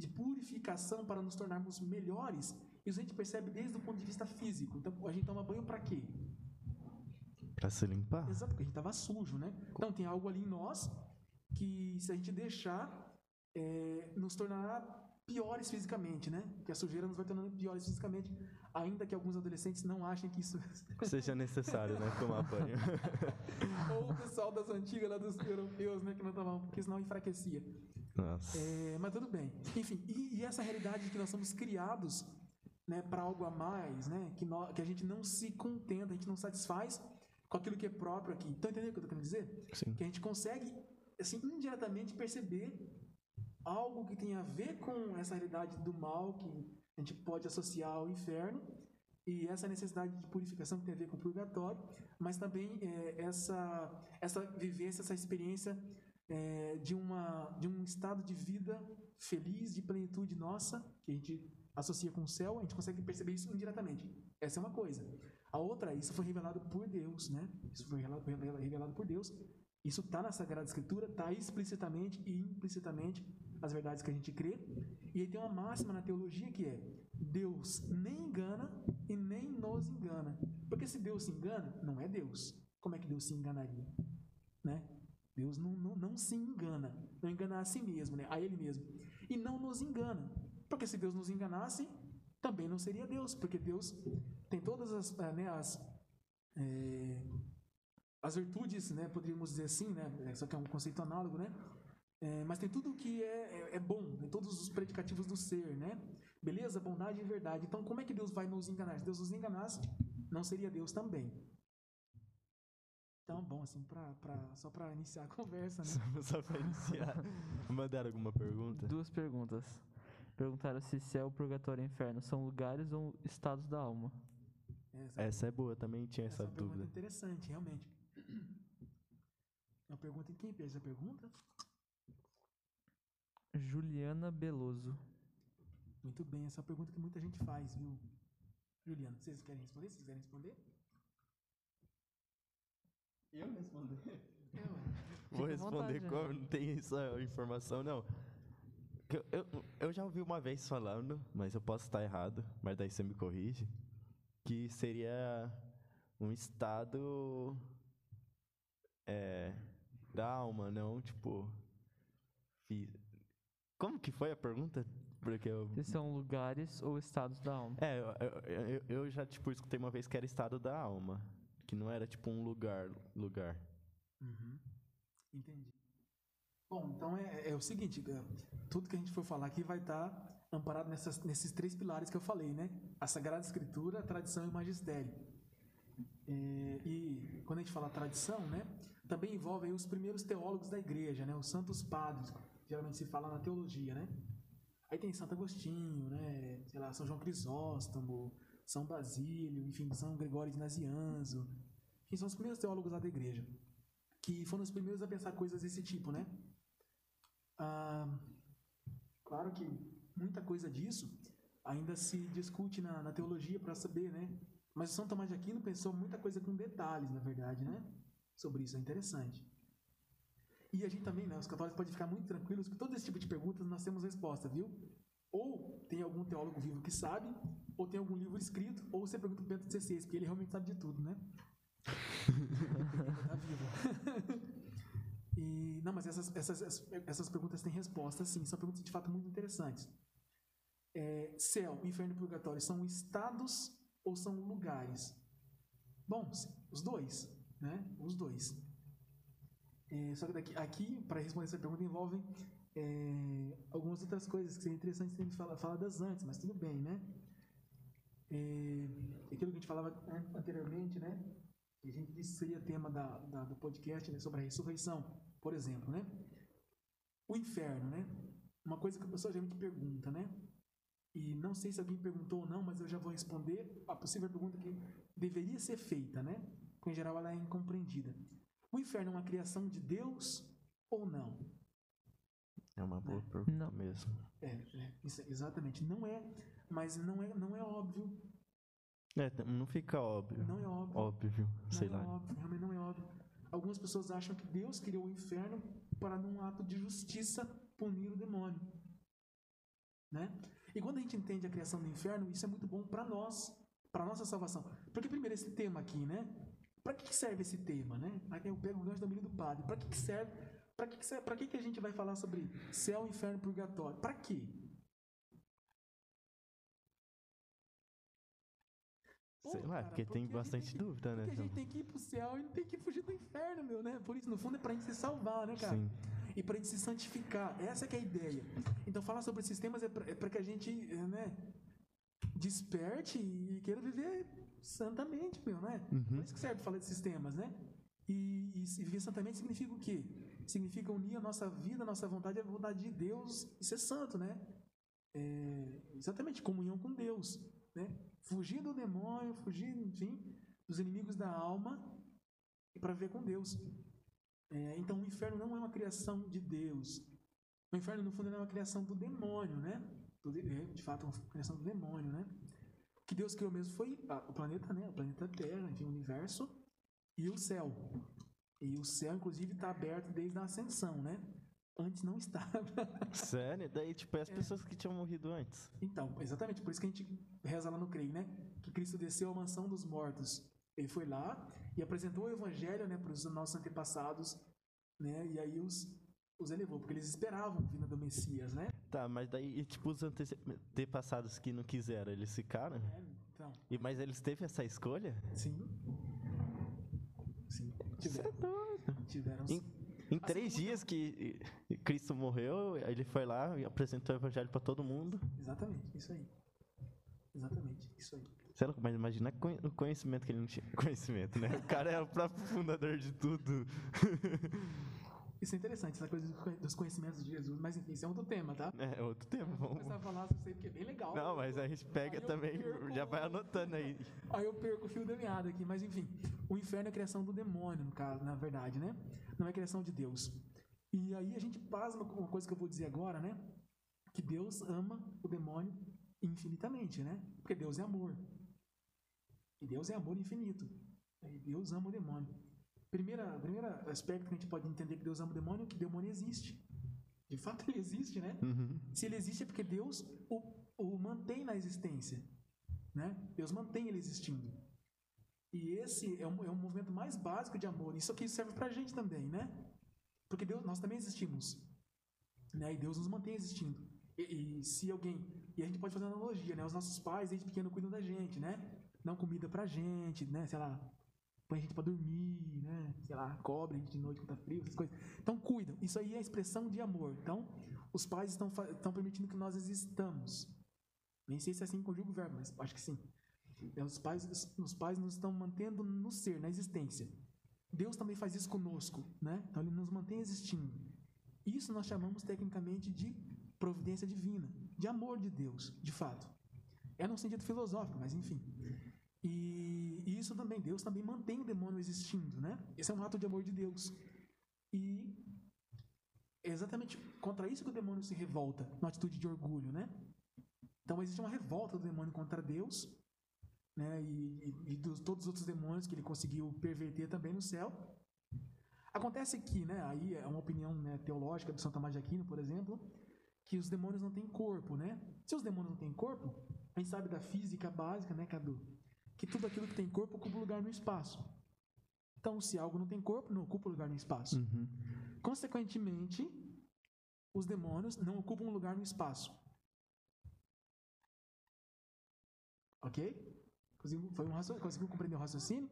de purificação para nos tornarmos melhores. Isso a gente percebe desde o ponto de vista físico. Então a gente toma banho para quê? Para se limpar. Exato, porque a gente estava sujo, né? Então tem algo ali em nós que se a gente deixar, é, nos tornará piores fisicamente, né? Que a sujeira nos vai tornando piores fisicamente, ainda que alguns adolescentes não achem que isso seja necessário, né? Tomar banho. Ou o pessoal das antigas lá dos europeus, né? Que não tomavam, porque senão enfraquecia. Nossa. É, mas tudo bem. Enfim, e, e, essa realidade de que nós somos criados, né? Para algo a mais, né? Que, nós, que a gente não se contenta, a gente não satisfaz com aquilo que é próprio aqui. Então, entendeu o que eu tô querendo dizer? Sim. Que a gente consegue, assim, indiretamente perceber algo que tem a ver com essa realidade do mal que a gente pode associar ao inferno e essa necessidade de purificação que tem a ver com o purgatório, mas também é, essa essa vivência, essa experiência é, de uma de um estado de vida feliz, de plenitude nossa que a gente associa com o céu, a gente consegue perceber isso indiretamente. Essa é uma coisa. A outra, isso foi revelado por Deus, né? Isso foi revelado, por Deus. Isso está na Sagrada Escritura, está explicitamente e implicitamente as verdades que a gente crê. E aí tem uma máxima na teologia que é: Deus nem engana e nem nos engana. Porque se Deus se engana, não é Deus. Como é que Deus se enganaria? Né? Deus não, não, não se engana, não engana a si mesmo, né? a Ele mesmo. E não nos engana. Porque se Deus nos enganasse, também não seria Deus, porque Deus tem todas as, eh, né, as, é, as virtudes, né, poderíamos dizer assim, né, só que é um conceito análogo, né, é, mas tem tudo que é, é, é, bom, tem todos os predicativos do ser, né? Beleza, bondade e verdade. Então, como é que Deus vai nos enganar? Se Deus nos enganasse, não seria Deus também. Então, bom, assim, pra, pra, só para iniciar a conversa, né? Só, só para iniciar. Mandaram alguma pergunta? Duas perguntas. Perguntaram se céu, purgatório e inferno são lugares ou estados da alma. Essa, essa é boa, também tinha essa, essa dúvida. É uma pergunta interessante, realmente. Uma pergunta em quem fez a pergunta? Juliana Beloso. Muito bem, essa é uma pergunta que muita gente faz, viu? Juliana, vocês querem responder? Vocês querem responder? Eu responder? Eu, Vou responder vontade, como? Né? Não tem essa informação, não. Eu, eu, eu, já ouvi uma vez falando, mas eu posso estar errado, mas daí você me corrige, que seria um estado é, da alma, não tipo como que foi a pergunta? Porque eu... Se são lugares ou estados da alma. É, eu, eu, eu, já, tipo, escutei uma vez que era estado da alma. Que não era, tipo, um lugar. lugar. Uhum. Entendi. Bom, então é, é, o seguinte, é, tudo que a gente for falar aqui vai estar tá amparado nessas, nesses três pilares que eu falei, né? A Sagrada Escritura, a tradição e o magistério. É, e quando a gente fala tradição, né? Também envolve os primeiros teólogos da igreja, né? Os santos padres, geralmente se fala na teologia, né? Aí tem Santo Agostinho, né? Sei lá, São João Crisóstomo, São Basílio, enfim, São Gregório de Nazianzo. Enfim, são os primeiros teólogos lá da igreja. Que foram os primeiros a pensar coisas desse tipo, né? Ah, Claro que muita coisa disso ainda se discute na, na teologia para saber, né? Mas o São Tomás de Aquino pensou muita coisa com detalhes, na verdade, né? Sobre isso, é interessante. E a gente também, né, os católicos podem ficar muito tranquilos que todo esse tipo de perguntas nós temos resposta, viu? Ou tem algum teólogo vivo que sabe, ou tem algum livro escrito, ou você pergunta para o Bento XVI, porque ele realmente sabe de tudo, né? tá vivo. e, não, mas essas, essas, essas perguntas têm resposta, sim. São perguntas de fato muito interessantes. É, céu, inferno e purgatório são estados ou são lugares? Bom, os dois, né? Os dois. É, só que daqui, aqui, para responder essa pergunta, envolvem é, algumas outras coisas que seria interessante a gente falar, falar das antes, mas tudo bem, né? É, aquilo que a gente falava anteriormente, né? Que a gente disse seria tema da, da, do podcast né? sobre a ressurreição, por exemplo, né? O inferno, né? Uma coisa que a pessoa geralmente pergunta, né? E não sei se alguém perguntou ou não, mas eu já vou responder a possível pergunta que deveria ser feita, né? Porque em geral ela é incompreendida. O inferno é uma criação de Deus ou não? É uma boa pergunta Não. mesmo. É, é, isso, exatamente. Não é, mas não é, não é óbvio. É, não fica óbvio. Não é óbvio. Óbvio, sei não lá. é óbvio, realmente não é óbvio. Algumas pessoas acham que Deus criou o inferno para, num ato de justiça, punir o demônio. Né? E quando a gente entende a criação do inferno, isso é muito bom para nós, para nossa salvação. Porque, primeiro, esse tema aqui, né? Para que serve esse tema, né? Aqui eu pego o gancho da milho do padre. Para que, serve? Para que, serve- pra que, que a gente vai falar sobre céu, inferno e purgatório? Para quê? Pô, Sei lá, cara, porque tem a gente bastante que- dúvida, né? Porque a gente tem que ir pro céu e não tem que fugir do inferno, meu, né? Por isso, no fundo, é pra gente se salvar, né, cara? Sim. E pra gente se santificar. Essa que é a ideia. Então, falar sobre esses temas é pra, é pra que a gente, eh, né, desperte e queira viver santamente, meu, né? Por isso que serve falar desses temas, né? E, e viver santamente significa o quê? Significa unir a nossa vida, a nossa vontade à vontade de Deus e ser santo, né? É, exatamente, comunhão com Deus, né? Fugir do demônio, fugir, enfim, dos inimigos da alma e para ver com Deus. É, então, o inferno não é uma criação de Deus. O inferno, no fundo, é uma criação do demônio, né? Do de, é, fato, é uma criação do demônio, né? O que Deus criou mesmo foi a- o planeta, né? O planeta Terra, enfim, o universo e o céu. E o céu, inclusive, está aberto desde a ascensão, né? Antes não estava. Sério? Daí, tipo, é as pessoas que tinham morrido antes. Então, exatamente, por isso que a gente reza lá no CREI, né? Que Cristo desceu à mansão dos mortos. Ele foi lá e apresentou o evangelho, né, para os nossos antepassados, né? E aí os, os elevou, porque eles esperavam a vinda do Messias, né? Tá, mas daí, e, tipo, os ante- antepassados que não quiseram, eles ficaram? É, então, E, mas eles teve essa escolha? sim. Sim, é tiveram. doido. Tiveram. Em, em Assim três dias que Cristo morreu, ele foi lá e apresentou o evangelho pra todo mundo. Exatamente, isso aí. Exatamente, isso aí. Sei lá, mas imagina o conhecimento que ele não tinha. Conhecimento, né? O cara é o próprio fundador de tudo. Isso é interessante, essa coisa dos conhe- dos conhecimentos de Jesus, mas enfim, isso é outro tema, tá? É outro tema. Vamos... começar a falar sobre isso aí, porque é bem legal. Não, mas a gente pega Aí também, perco já vai anotando aí. Aí eu perco o fio da meada aqui, mas enfim. O inferno é a criação do demônio, no caso, na verdade, né? Não é a criação de Deus. E aí a gente pasma com uma coisa que eu vou dizer agora, né? Que Deus ama o demônio infinitamente, né? Porque Deus é amor. E Deus é amor infinito. E Deus ama o demônio. Primeira, primeiro aspecto que a gente pode entender que Deus ama o demônio é que o demônio existe. De fato, ele existe, né? Uhum. Se ele existe é porque Deus o, o mantém na existência. Né? Deus mantém ele existindo. E esse é um, é um movimento mais básico de amor. Isso aqui serve pra gente também, né? Porque Deus, nós também existimos. Né? E Deus nos mantém existindo. E, e se alguém. E a gente pode fazer uma analogia, né? Os nossos pais, desde pequeno, cuidam da gente, né? Dão comida pra gente, né? Sei lá, põe a gente pra dormir, né? Sei lá, cobre a gente de noite quando tá frio, essas coisas. Então cuidam. Isso aí é expressão de amor. Então, os pais estão, estão permitindo que nós existamos. Nem sei se é assim conjuga o verbo, mas acho que sim. É, Os pais, os pais nos estão mantendo no ser, na existência. Deus também faz isso conosco, né? Então ele nos mantém existindo. Isso nós chamamos tecnicamente de providência divina, de amor de Deus, de fato. É num sentido filosófico, mas enfim. E, isso também, Deus também mantém o demônio existindo, né? Esse é um ato de amor de Deus. E é exatamente contra isso que o demônio se revolta, numa atitude de orgulho, né? Então existe uma revolta do demônio contra Deus, né? E, e, e dos todos os outros demônios que ele conseguiu perverter também no céu. Acontece que, né? Aí é uma opinião né, teológica do São Tomás de Aquino, por exemplo, que os demônios não têm corpo, né? Se os demônios não têm corpo, a gente sabe da física básica, né, Cadu? Que tudo aquilo que tem corpo ocupa lugar no espaço. Então, se algo não tem corpo, não ocupa lugar no espaço. Uhum. Consequentemente, os demônios não ocupam lugar no espaço. Ok? Conseguiu, foi um raciocínio, conseguiu compreender o raciocínio?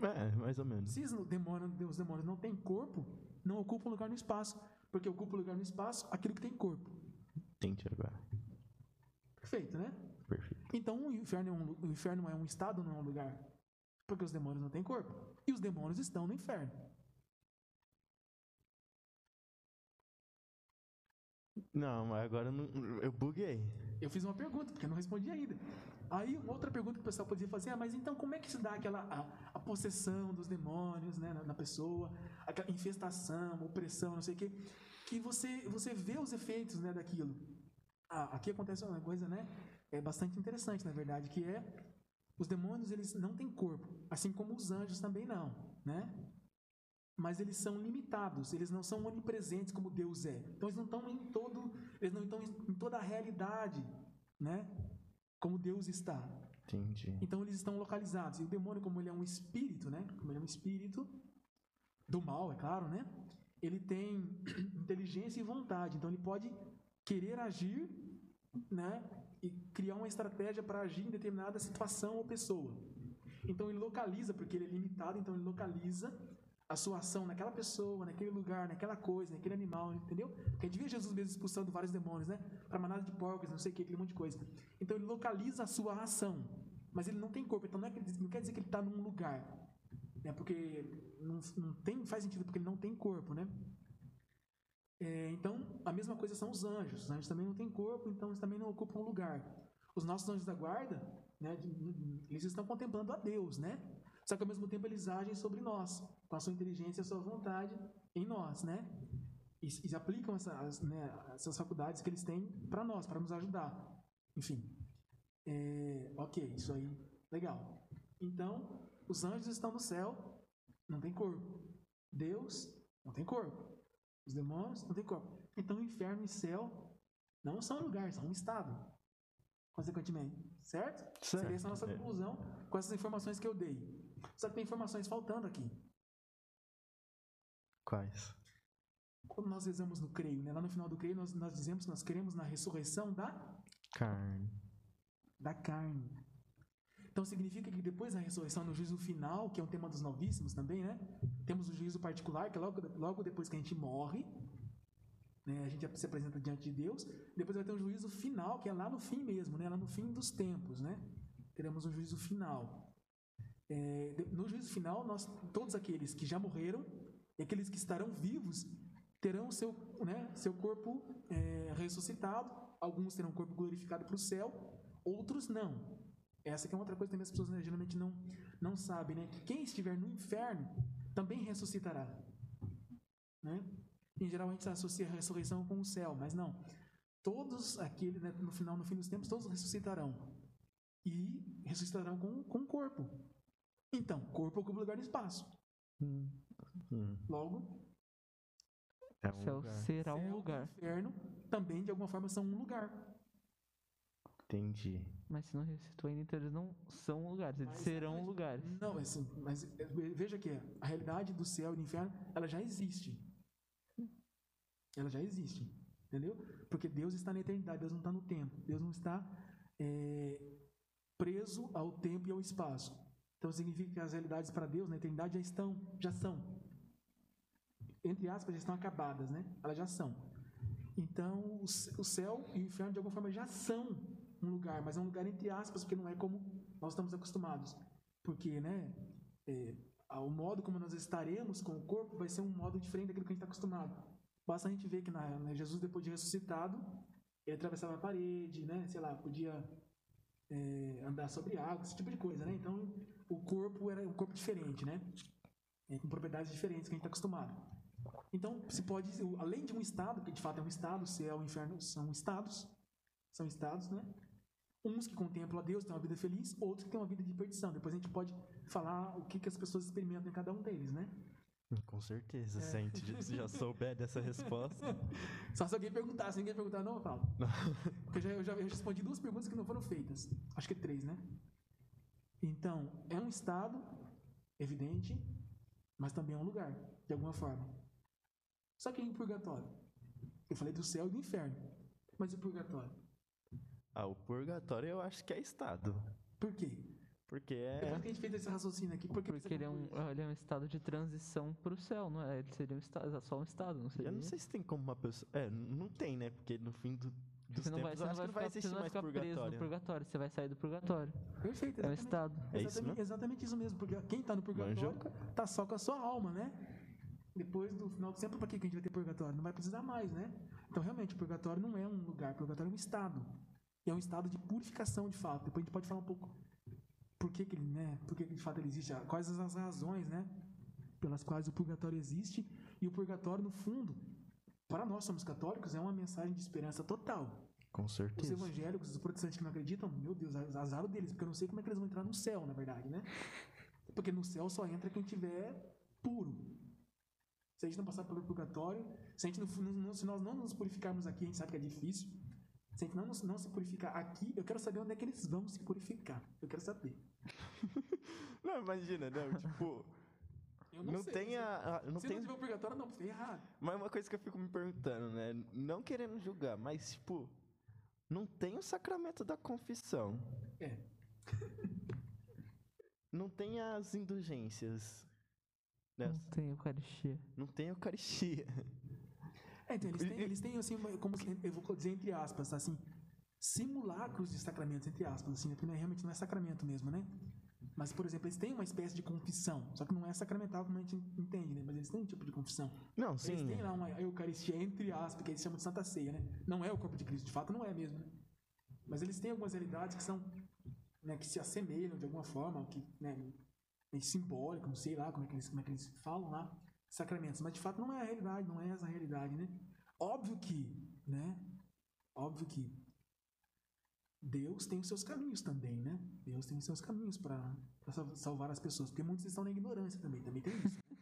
É, mais ou menos. Se os demônios, os demônios não têm corpo, não ocupam lugar no espaço. Porque ocupa lugar no espaço aquilo que tem corpo. Entendi agora. Perfeito, né? Então o inferno, é um, o inferno é um estado, não é um lugar. Porque os demônios não têm corpo. E os demônios estão no inferno. Não, mas agora eu, não, eu buguei. Eu fiz uma pergunta, porque eu não respondi ainda. Aí, outra pergunta que o pessoal podia fazer, ah, mas então como é que se dá aquela a, a possessão dos demônios né, na, na, pessoa, aquela infestação, opressão, não sei o quê, que você, você vê os efeitos né, daquilo. Ah, aqui acontece uma coisa né, é bastante interessante, na verdade, que é os demônios eles não têm corpo, assim como os anjos também não, né? Mas eles são limitados, eles não são onipresentes como Deus é. Então eles não estão em todo, eles não estão em toda a realidade, né? como Deus está. Entendi. Então eles estão localizados. E o demônio, como ele é um espírito, né? Como ele é um espírito do mal, é claro, né? Ele tem inteligência e vontade. Então ele pode querer agir, né? E criar uma estratégia para agir em determinada situação ou pessoa. Então ele localiza, porque ele é limitado, então ele localiza a sua ação naquela pessoa, naquele lugar, naquela coisa, naquele animal, entendeu? Porque a gente vê Jesus mesmo expulsando vários demônios, né? Para manada de porcos, não sei o que, aquele monte de coisa. Então ele localiza a sua ação, mas ele não tem corpo. Então não, é que, não quer dizer que ele está num lugar, né? Porque não, não tem, faz sentido porque ele não tem corpo, né? É, então a mesma coisa são os anjos. Os anjos também não têm corpo, então eles também não ocupam lugar. Os nossos anjos da guarda, né? Eles estão contemplando a Deus, né? Só que ao mesmo tempo eles agem sobre nós, com a sua inteligência e a sua vontade em nós, né? E, e aplicam essas, né, essas faculdades que eles têm para nós, para nos ajudar. Enfim. É, ok, isso aí, legal. Então, os anjos estão no céu, não tem corpo. Deus não tem corpo. Os demônios não tem corpo. Então, o inferno e céu não são um lugar, são um estado. Consequentemente, certo? certo. Seria essa a nossa É. conclusão com essas informações que eu dei. Só que tem informações faltando aqui. Quais? Quando nós rezamos no creio, né? lá no final do creio, nós, nós dizemos que nós queremos na ressurreição da, Carne. da carne. Então significa que depois da ressurreição, no juízo final, que é um tema dos novíssimos também, né? Temos o juízo particular, que é logo, logo depois que a gente morre, né? a gente se apresenta diante de Deus. Depois vai ter um juízo final, que é lá no fim mesmo, né? lá no fim dos tempos. Né? Teremos um juízo final. É, no juízo final, nós, todos aqueles que já morreram e aqueles que estarão vivos terão seu, né, seu corpo é, ressuscitado. Alguns terão corpo glorificado para o céu, outros não. Essa que é outra coisa que também as pessoas né, geralmente não, não sabem, né? Que quem estiver no inferno também ressuscitará. Né? Em geral a gente associa a ressurreição com o céu, mas não. Todos aqueles, né, no final, no fim dos tempos, todos ressuscitarão. E ressuscitarão com, com o corpo. Então, corpo ocupa lugar no espaço. Hum. Logo, É O um céu lugar. será um céu lugar. inferno também, de alguma forma, são um lugar. Entendi. Mas se não ressuscitou ainda, então eles não são lugares, eles Mas serão mas- lugares. Não, assim, mas é, veja que a realidade do céu e do inferno, ela já existe. Ela já existe, entendeu? Porque Deus está na eternidade, Deus não está no tempo. Deus não está é, preso ao tempo e ao espaço. Então significa que as realidades para Deus na eternidade já estão, já são. Entre aspas, já estão acabadas, né? Elas já são. Então, o céu e o inferno, de alguma forma, já são um lugar, mas é um lugar entre aspas, porque não é como nós estamos acostumados. Porque, né, é, o modo como nós estaremos com o corpo vai ser um modo diferente daquilo que a gente está acostumado. Basta a gente ver que na, né, Jesus, depois de ressuscitado, ele atravessava a parede, né, sei lá, podia é, andar sobre água, esse tipo de coisa, né? Então, o corpo era um corpo diferente, né? É, com propriedades diferentes que a gente está acostumado. Então, se pode, além de um estado, que de fato é um estado, o céu e o inferno são estados, são estados, né? Uns que contemplam a Deus, têm uma vida feliz, outros que têm uma vida de perdição. Depois a gente pode falar o que, que as pessoas experimentam em cada um deles, né? Com certeza, É. se a gente já- souber dessa resposta. Só se alguém perguntar, se ninguém perguntar, não, eu falo. Porque eu já, eu já respondi duas perguntas que não foram feitas. Acho que três, né? Então, é um estado, evidente, mas também é um lugar, de alguma forma. Só que e o purgatório? Eu falei do céu e do inferno. Mas e o purgatório? Ah, o purgatório eu acho que é estado. Por quê? Porque Depois é. que a gente fez esse raciocínio aqui, por que Porque ele é, um, ele é um estado de transição pro céu, não é? Ele seria um estado, só um estado, não seria? Eu não sei se tem como uma pessoa. É, não tem, né? Porque no fim do, dos Você não vai, tempos não acho vai que não vai ficar, você existir não vai mais ficar preso no purgatório. né? purgatório, você vai sair do purgatório. Perfeito, É um exatamente. estado. É isso exatamente, mesmo? exatamente isso mesmo, porque quem está no purgatório Manjou? tá só com a sua alma, né? Depois do final do tempo, para que que a gente vai ter purgatório? Não vai precisar mais, né? Então, realmente, o purgatório não é um lugar, o purgatório é um estado. E é um estado de purificação, de fato. Depois a gente pode falar um pouco por que, que ele, né? Por que, que de fato ele existe, quais as razões, né? Pelas quais o purgatório existe. E o purgatório, no fundo, para nós somos católicos, é uma mensagem de esperança total. Com Os certeza. evangélicos, os protestantes que não acreditam, meu Deus, azar deles, porque eu não sei como é que eles vão entrar no céu, na verdade, né? Porque no céu só entra quem tiver puro. Se a gente não passar pelo purgatório, se, a gente não- se nós não nos purificarmos aqui, a gente sabe que é difícil. Se a gente não, não se purificar aqui, eu quero saber onde é que eles vão se purificar. Eu quero saber. Não, imagina, não, tipo. Eu não sei, tem se- a. a- não Se tem... não tiver purgatório, não, fica errado. Mas uma coisa que eu fico me perguntando, né? Não querendo julgar, mas, tipo. Não tem o sacramento da confissão. É. Não tem as indulgências. né? Não tem Eucaristia. Não tem a Eucaristia. É, então, eles têm, eles têm assim, como eu vou dizer entre aspas, assim, simulacros de sacramentos, entre aspas, assim, porque não é, realmente não é sacramento mesmo, né? Mas, por exemplo, eles têm uma espécie de confissão, só que não é sacramental como a gente entende, né? Mas eles têm um tipo de confissão. Não, Eles sim. têm lá uma Eucaristia, entre aspas, que eles chamam de Santa Ceia, né? Não é o corpo de Cristo, de fato não é mesmo, né? Mas eles têm algumas realidades que são, né, que se assemelham de alguma forma, que, né, é simbólico, não sei lá como é que eles, como é que eles falam lá, sacramentos. Mas de fato não é a realidade, não é essa a realidade, né? Óbvio que, né? Óbvio que Deus tem os seus caminhos também, né? Deus tem os seus caminhos para salvar as pessoas, porque muitos estão na ignorância também, também tem isso.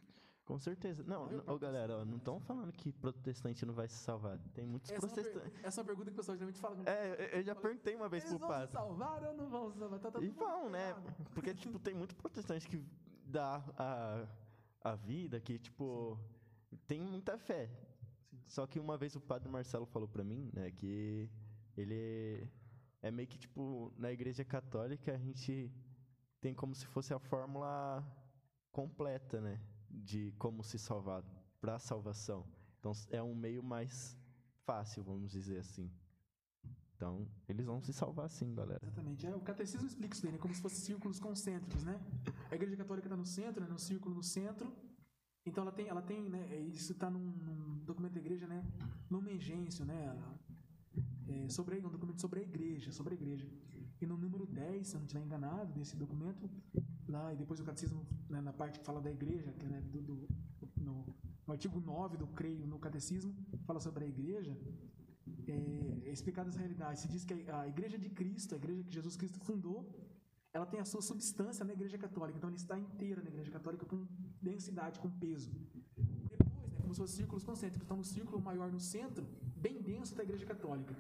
Com certeza. Não, ô galera, ó, não estão falando que protestante não vai se salvar. Tem muitos Essa é, uma per- protestantes. essa é uma pergunta que o pessoal geralmente fala. É, eu- já perguntei uma vez Eles pro vão se padre. salvar ou não vão se salvar? Tá todo E vão, né? Porque, tipo, tem muito protestante que dá a, a vida, que, tipo, tem muita fé. Só que uma vez o padre Marcelo falou pra mim, né, que ele é meio que, tipo, na igreja católica a gente tem como se fosse a fórmula completa, né, de como se salvar pra salvação. Então, é um meio mais fácil, vamos dizer assim. Então, eles vão se salvar sim, galera. Exatamente. É, o catecismo explica isso daí, né? Como se fossem círculos concêntricos, né? A igreja católica está no centro, né? no círculo no centro. Então ela tem, ela tem, né? Isso está num, num documento da igreja, né? Lumen Gentium, né? É, sobre um documento sobre a igreja, sobre a igreja. E no número 10, se eu não estiver enganado, desse documento, lá, e depois o catecismo, né, na parte que fala da igreja, que é né, do, do- no, no artigo 9 do creio no catecismo, fala sobre a igreja, é, explicada essa realidade. Se diz que a, igreja de Cristo, a igreja que Jesus Cristo fundou, ela tem a sua substância na igreja católica. Então ela está inteira na igreja católica com densidade, com peso. Depois, né, como se fossem círculos concêntricos, então no círculo maior no centro, bem denso da igreja católica.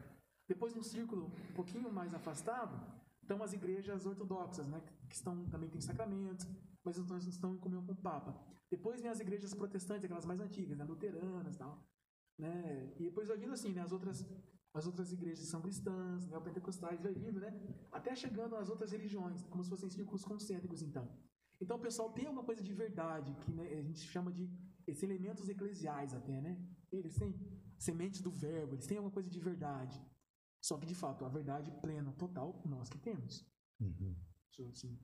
Depois, num círculo um pouquinho mais afastado, estão as igrejas ortodoxas, né, que estão, também têm sacramentos, mas não estão- estão em comunhão com o Papa. Depois vem as igrejas protestantes, aquelas mais antigas, né, luteranas e tal. Né? E depois vai vindo assim, né, as outras as outras igrejas são cristãs, neopentecostais, vai vindo, né? Até chegando às outras religiões, como se fossem círculos concêntricos, então. Então o pessoal tem alguma coisa de verdade, que né, a gente chama de esses elementos eclesiais até, né? Eles têm sementes do verbo, eles têm alguma coisa de verdade. Só que, de fato, a verdade plena, total, nós que temos. Isso, assim,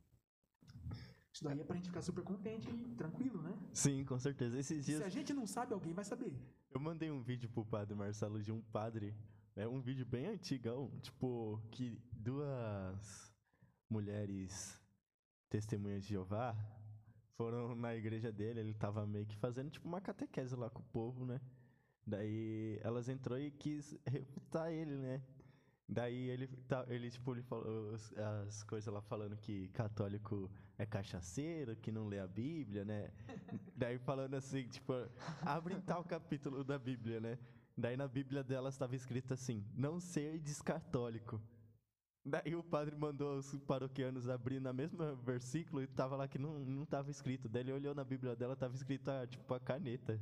isso daí é pra gente ficar super contente e tranquilo, né? Sim, com certeza. Esses Se dias a gente não sabe, alguém vai saber. eu mandei um vídeo pro padre Marcelo de um padre, é um vídeo bem antigão, tipo, que duas mulheres testemunhas de Jeová foram na igreja dele, ele tava meio que fazendo tipo uma catequese lá com o povo, né? Daí elas entrou e quis refutar ele, né? Daí ele, tá, ele tipo, ele falou as, as coisas lá falando que católico é cachaceiro, que não lê a Bíblia, né? Daí falando assim, tipo, abre tal capítulo da Bíblia, né? Daí na Bíblia delas estava escrito assim, não ser descatólico. Daí o padre mandou os paroquianos abrir na mesma versículo e tava lá que não, não tava escrito. Daí ele olhou na Bíblia dela, tava escrito, ah, tipo, a caneta.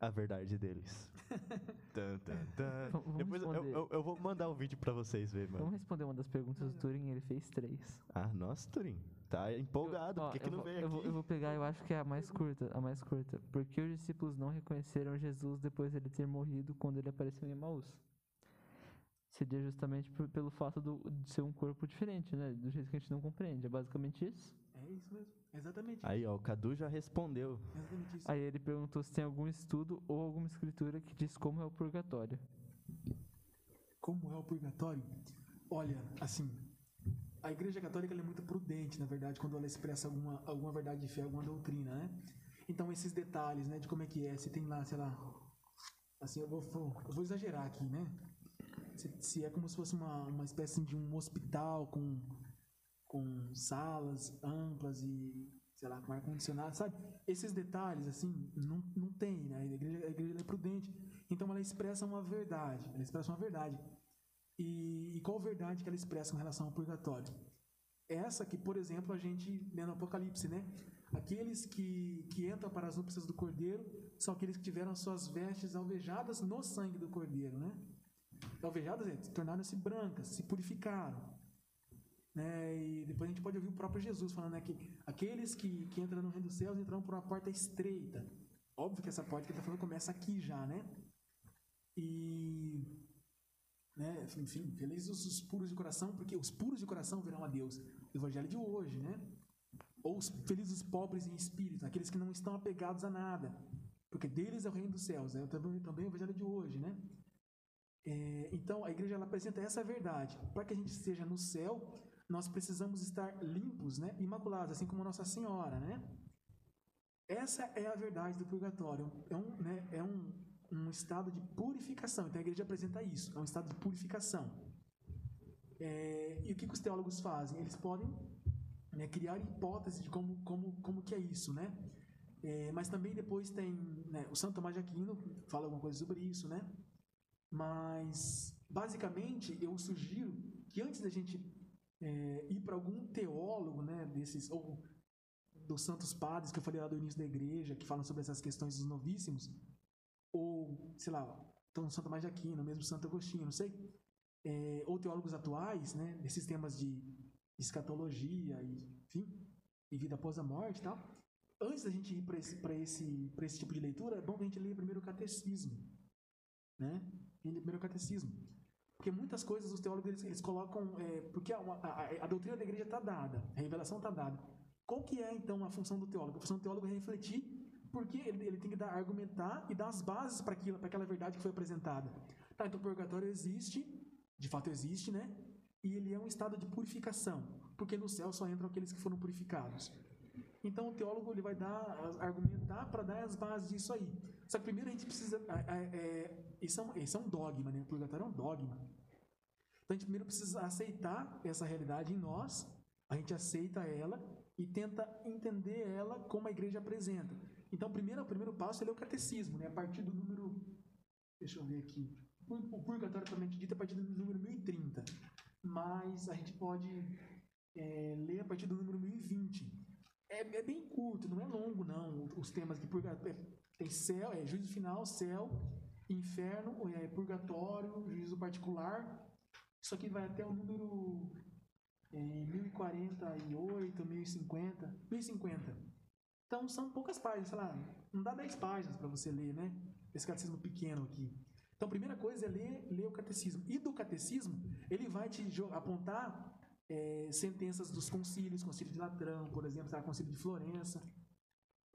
A verdade deles. Tan, tan. Vamos Depois eu, eu, eu vou mandar o vídeo pra vocês verem, mano. Vamos responder uma das perguntas do Turing, ele fez três. Ah, nossa, Turim. Tá empolgado. Eu- ó, Por que, que não vou- veio eu aqui? vou, eu vou pegar, eu acho que é a mais curta, a mais curta. Por que os discípulos não reconheceram Jesus depois dele ter morrido quando ele apareceu em Emaús? Seria justamente por- pelo fato do- de ser um corpo diferente, né? Do jeito que a gente não compreende. É basicamente isso. É isso mesmo. Exatamente. Aí, ó, o Cadu já respondeu. Exatamente isso. Aí ele perguntou se tem algum estudo ou alguma escritura que diz como é o purgatório. Como é o purgatório? Olha, assim, a Igreja Católica ela é muito prudente, na verdade, quando ela expressa alguma, alguma verdade de fé, alguma doutrina, né? Então, esses detalhes, né, de como é que é, se tem lá, sei lá, assim, eu vou- eu vou exagerar aqui, né? Se, se é como se fosse uma, uma espécie de um hospital com, com salas amplas e, sei lá, com ar-condicionado, sabe? Esses detalhes, assim, não, não tem, né? A igreja, a igreja é prudente. Então, ela expressa uma verdade, ela expressa uma verdade. E, e qual verdade que ela expressa com relação ao purgatório? Essa que, por exemplo, a gente lê no Apocalipse, né? Aqueles que, que entram para as núpcias do Cordeiro são aqueles que tiveram suas vestes alvejadas no sangue do Cordeiro, né? Alvejadas é, tornaram-se brancas, se purificaram. Né? E depois a gente pode ouvir o próprio Jesus falando né, que aqueles que, que entram no reino dos céus entrarão por uma porta estreita. Óbvio que essa porta que ele está falando começa aqui já, né? E né? Enfim, felizes os puros de coração, porque os puros de coração verão a Deus. O evangelho de hoje, né? Ou felizes os pobres em espírito, aqueles que não estão apegados a nada, porque deles é o reino dos céus. É também, também o evangelho de hoje, né? É, então, a igreja ela apresenta essa verdade. Para que a gente esteja no céu, nós precisamos estar limpos, né? Imaculados, assim como Nossa Senhora, né? Essa é a verdade do purgatório. É um, né, é um, um estado de purificação. Então a igreja apresenta isso, é um estado de purificação. É, e o que, que os teólogos fazem? Eles podem né, criar hipóteses de como, como, como que é isso, né? É, mas também depois tem né, o Santo Tomás de Aquino fala alguma coisa sobre isso, né? Mas basicamente eu sugiro que antes da gente é, ir para algum teólogo, né, desses ou dos santos padres que eu falei lá do início da igreja, que falam sobre essas questões dos novíssimos, ou, sei lá, então Santo Tomás de Aquino, mesmo Santo Agostinho, não sei, é, ou teólogos atuais, né, desses temas de escatologia, e, enfim, e vida após a morte e tal. Antes da gente ir para esse, esse, esse tipo de leitura, é bom que a gente leia primeiro o catecismo, né? Ele primeiro catecismo. Porque muitas coisas os teólogos eles, eles colocam. É, porque a, a, a doutrina da igreja está dada, a revelação está dada. Qual que é, então, a função do teólogo? A função do teólogo é refletir, porque ele, ele tem que dar, argumentar e dar as bases para aquela verdade que foi apresentada. Tá, então o purgatório existe, de fato existe, né? E ele é um estado de purificação, porque no céu só entram aqueles que foram purificados. Então o teólogo ele vai dar, argumentar para dar as bases disso aí. Só que primeiro a gente precisa. É, é, isso, é um, isso é um dogma, né? O purgatório é um dogma. Então a gente primeiro precisa aceitar essa realidade em nós, a gente aceita ela e tenta entender ela como a igreja apresenta. Então, primeiro, o primeiro passo é o catecismo, né? A partir do número. Deixa eu ver aqui. O purgatório, propriamente dito, é a partir do número 1030. Mas a gente pode é, ler a partir do número 1020. É, é, bem curto, não é longo, não. Os temas de purgatório. Tem céu, é juízo final, céu, inferno, é, purgatório, juízo particular. Isso aqui vai até o número é, 1048, 1050, 1050. Então são poucas páginas, sei lá, não dá 10 páginas para você ler, né? Esse catecismo pequeno aqui. Então a primeira coisa é ler, ler o catecismo. E do catecismo, ele vai te apontar é, sentenças dos concílios, concílio de Latrão, por exemplo, tá? concílio de Florença,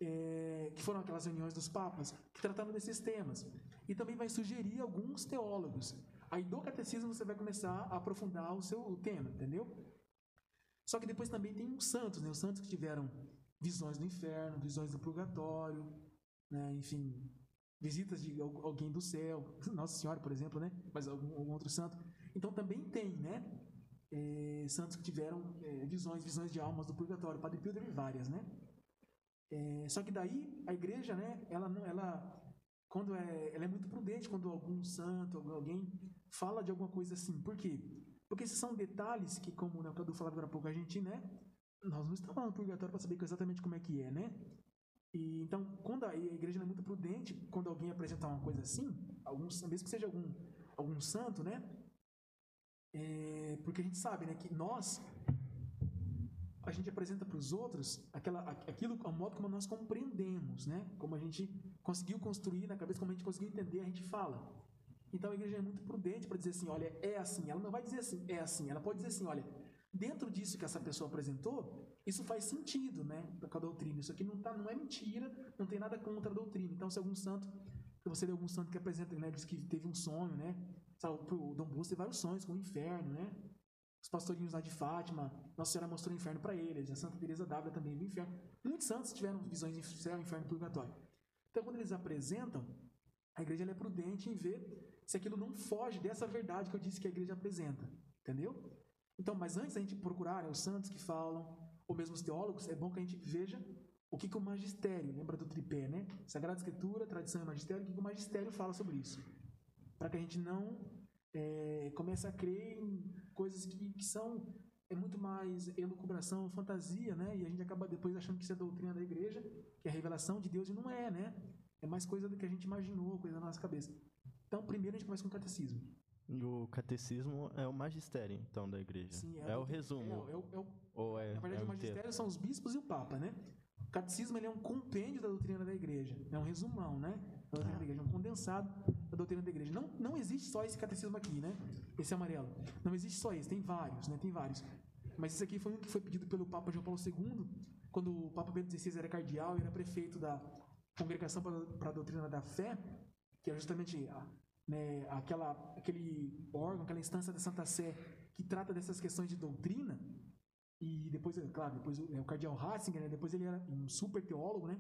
é, que foram aquelas reuniões dos papas, que trataram desses temas. E também vai sugerir alguns teólogos. Aí do catecismo você vai começar a aprofundar o seu tema, entendeu? Só que depois também tem os santos, né? Os santos que tiveram visões do inferno, visões do purgatório, né? enfim, visitas de al- alguém do céu, Nossa Senhora, por exemplo, né? Mas algum, algum outro santo. Então também tem, né? eh, santos que tiveram eh, visões, visões de almas do purgatório. Padre Pio teve várias, né? Eh, só que daí a igreja, né? Ela não, ela quando é, ela é muito prudente quando algum santo, alguém fala de alguma coisa assim. Por quê? Porque esses são detalhes que, como o Cadu falava agora há pouco, a gente, né? Nós não estamos lá no purgatório para saber exatamente como é que é, né? E, então, quando a, igreja é muito prudente, quando alguém apresentar uma coisa assim, algum, mesmo que seja algum, algum santo, né? É, porque a gente sabe, né, que nós a gente apresenta para os outros aquela, a- aquilo, o modo como nós compreendemos, né? Como a gente conseguiu construir na cabeça, como a gente conseguiu entender, a gente fala. Então a igreja é muito prudente para dizer assim, olha, é assim. Ela não vai dizer assim, é assim. Ela pode dizer assim, olha, dentro disso que essa pessoa apresentou, isso faz sentido, né, com a doutrina. Isso aqui não tá, não é mentira, não tem nada contra a doutrina. Então se algum santo, se você vê algum santo que apresenta, né, diz que teve um sonho, né? O Dom Bosco teve vários sonhos com o inferno, né? Os pastorinhos lá de Fátima, Nossa Senhora mostrou o inferno para eles, a Santa Teresa d'Ávila também viu o inferno. Muitos santos tiveram visões de céu, inferno e purgatório. Então, quando eles apresentam, a igreja é prudente em ver se aquilo não foge dessa verdade que eu disse que a igreja apresenta. Entendeu? Então, mas antes da gente procurar né, os santos que falam, ou mesmo os teólogos, é bom que a gente veja o que, que o magistério, lembra do tripé, né? Sagrada Escritura, tradição e magistério, o que, que o magistério fala sobre isso. Para que a gente não é, comece a crer em coisas que, que são é muito mais elucubração, fantasia, né? E a gente acaba depois achando que isso é doutrina da igreja, que é a revelação de Deus, e não é, né? É mais coisa do que a gente imaginou, coisa da nossa cabeça. Então, primeiro a gente começa com o catecismo. E o catecismo é o magistério, então, da igreja. Sim, é, a o resumo. É, é é o Ou é, Na verdade, é o inteiro? magistério são os bispos e o papa, né? O catecismo ele é um compêndio da doutrina da igreja. É um resumão, né? Da doutrina da igreja, é um condensado da doutrina da igreja. Não, não existe só esse catecismo aqui, né? Esse amarelo. Não existe só esse, tem vários, né? Tem vários. Mas esse aqui foi um que foi pedido pelo Papa João Paulo II, quando o Papa Bento XVI era cardeal e era prefeito da Congregação para a Doutrina da Fé, que é justamente a, né, aquela, aquele órgão, aquela instância da Santa Sé que trata dessas questões de doutrina. E depois, é claro, depois o, é o cardeal Ratzinger, né? depois ele era um super teólogo, né?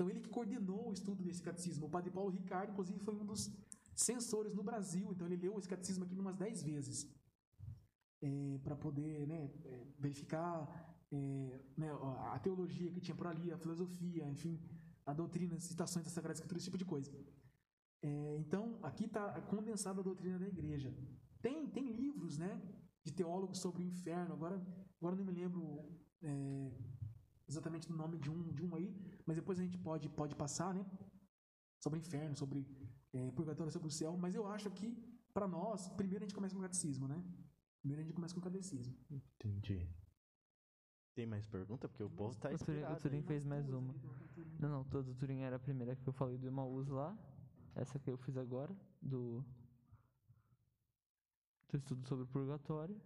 Então ele que coordenou o estudo desse catecismo. O padre Paulo Ricardo, inclusive, foi um dos censores no Brasil. Então ele leu esse catecismo aqui umas 10 vezes para poder né, é, verificar é, né, a teologia que tinha por ali, a filosofia, enfim, a doutrina, as citações da Sagrada Escritura, esse tipo de coisa. É, então, aqui está condensada a doutrina da igreja. Tem, tem livros né, de teólogos sobre o inferno, agora, agora não me lembro é, exatamente do nome de um, de um aí, mas depois a gente pode, pode passar, né? Sobre o inferno, sobre é, purgatório, sobre o céu, mas eu acho que, para nós, primeiro a gente começa com o catecismo, né? Primeiro a gente começa com o catecismo. Entendi. Tem mais pergunta? Porque o povo tá O Turim, o inspirado. Turim aí. fez mais uma. Não, não, todo o Turim era a primeira que eu falei do Emaús lá. Essa que eu fiz agora, do. Do estudo sobre o purgatório.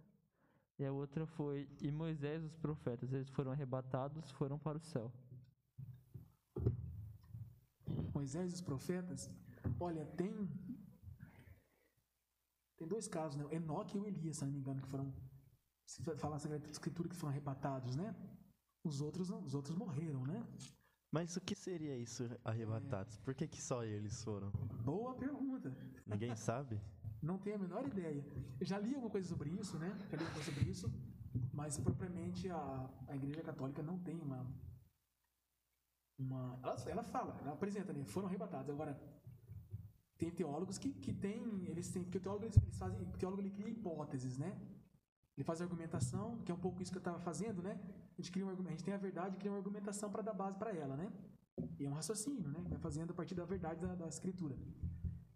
E a outra foi. E Moisés e os profetas, eles foram arrebatados, foram para o céu. Moisés e os profetas, olha, tem tem dois casos, né? O Enoque e o Elias, se não me engano, que foram se falar a Escritura que foram arrebatados, né? Os outros não, os outros morreram, né? Mas o que seria isso, arrebatados? Por que, que só eles foram? Boa pergunta. Ninguém sabe? Não tenho a menor ideia. Eu já li alguma coisa sobre isso, né? Já li alguma coisa sobre isso, mas propriamente a, a Igreja Católica não tem uma uma ela, ela fala, ela apresenta, né? Foram arrebatados. Agora tem teólogos que, que tem, eles têm, porque o teólogo eles, eles fazem, teólogo ele cria hipóteses, né? Ele faz argumentação, que é um pouco isso que eu estava fazendo, né? A gente cria um a gente tem a verdade, cria uma argumentação para dar base para ela, né? E é um raciocínio, né? Vai fazendo a partir da verdade da, da escritura.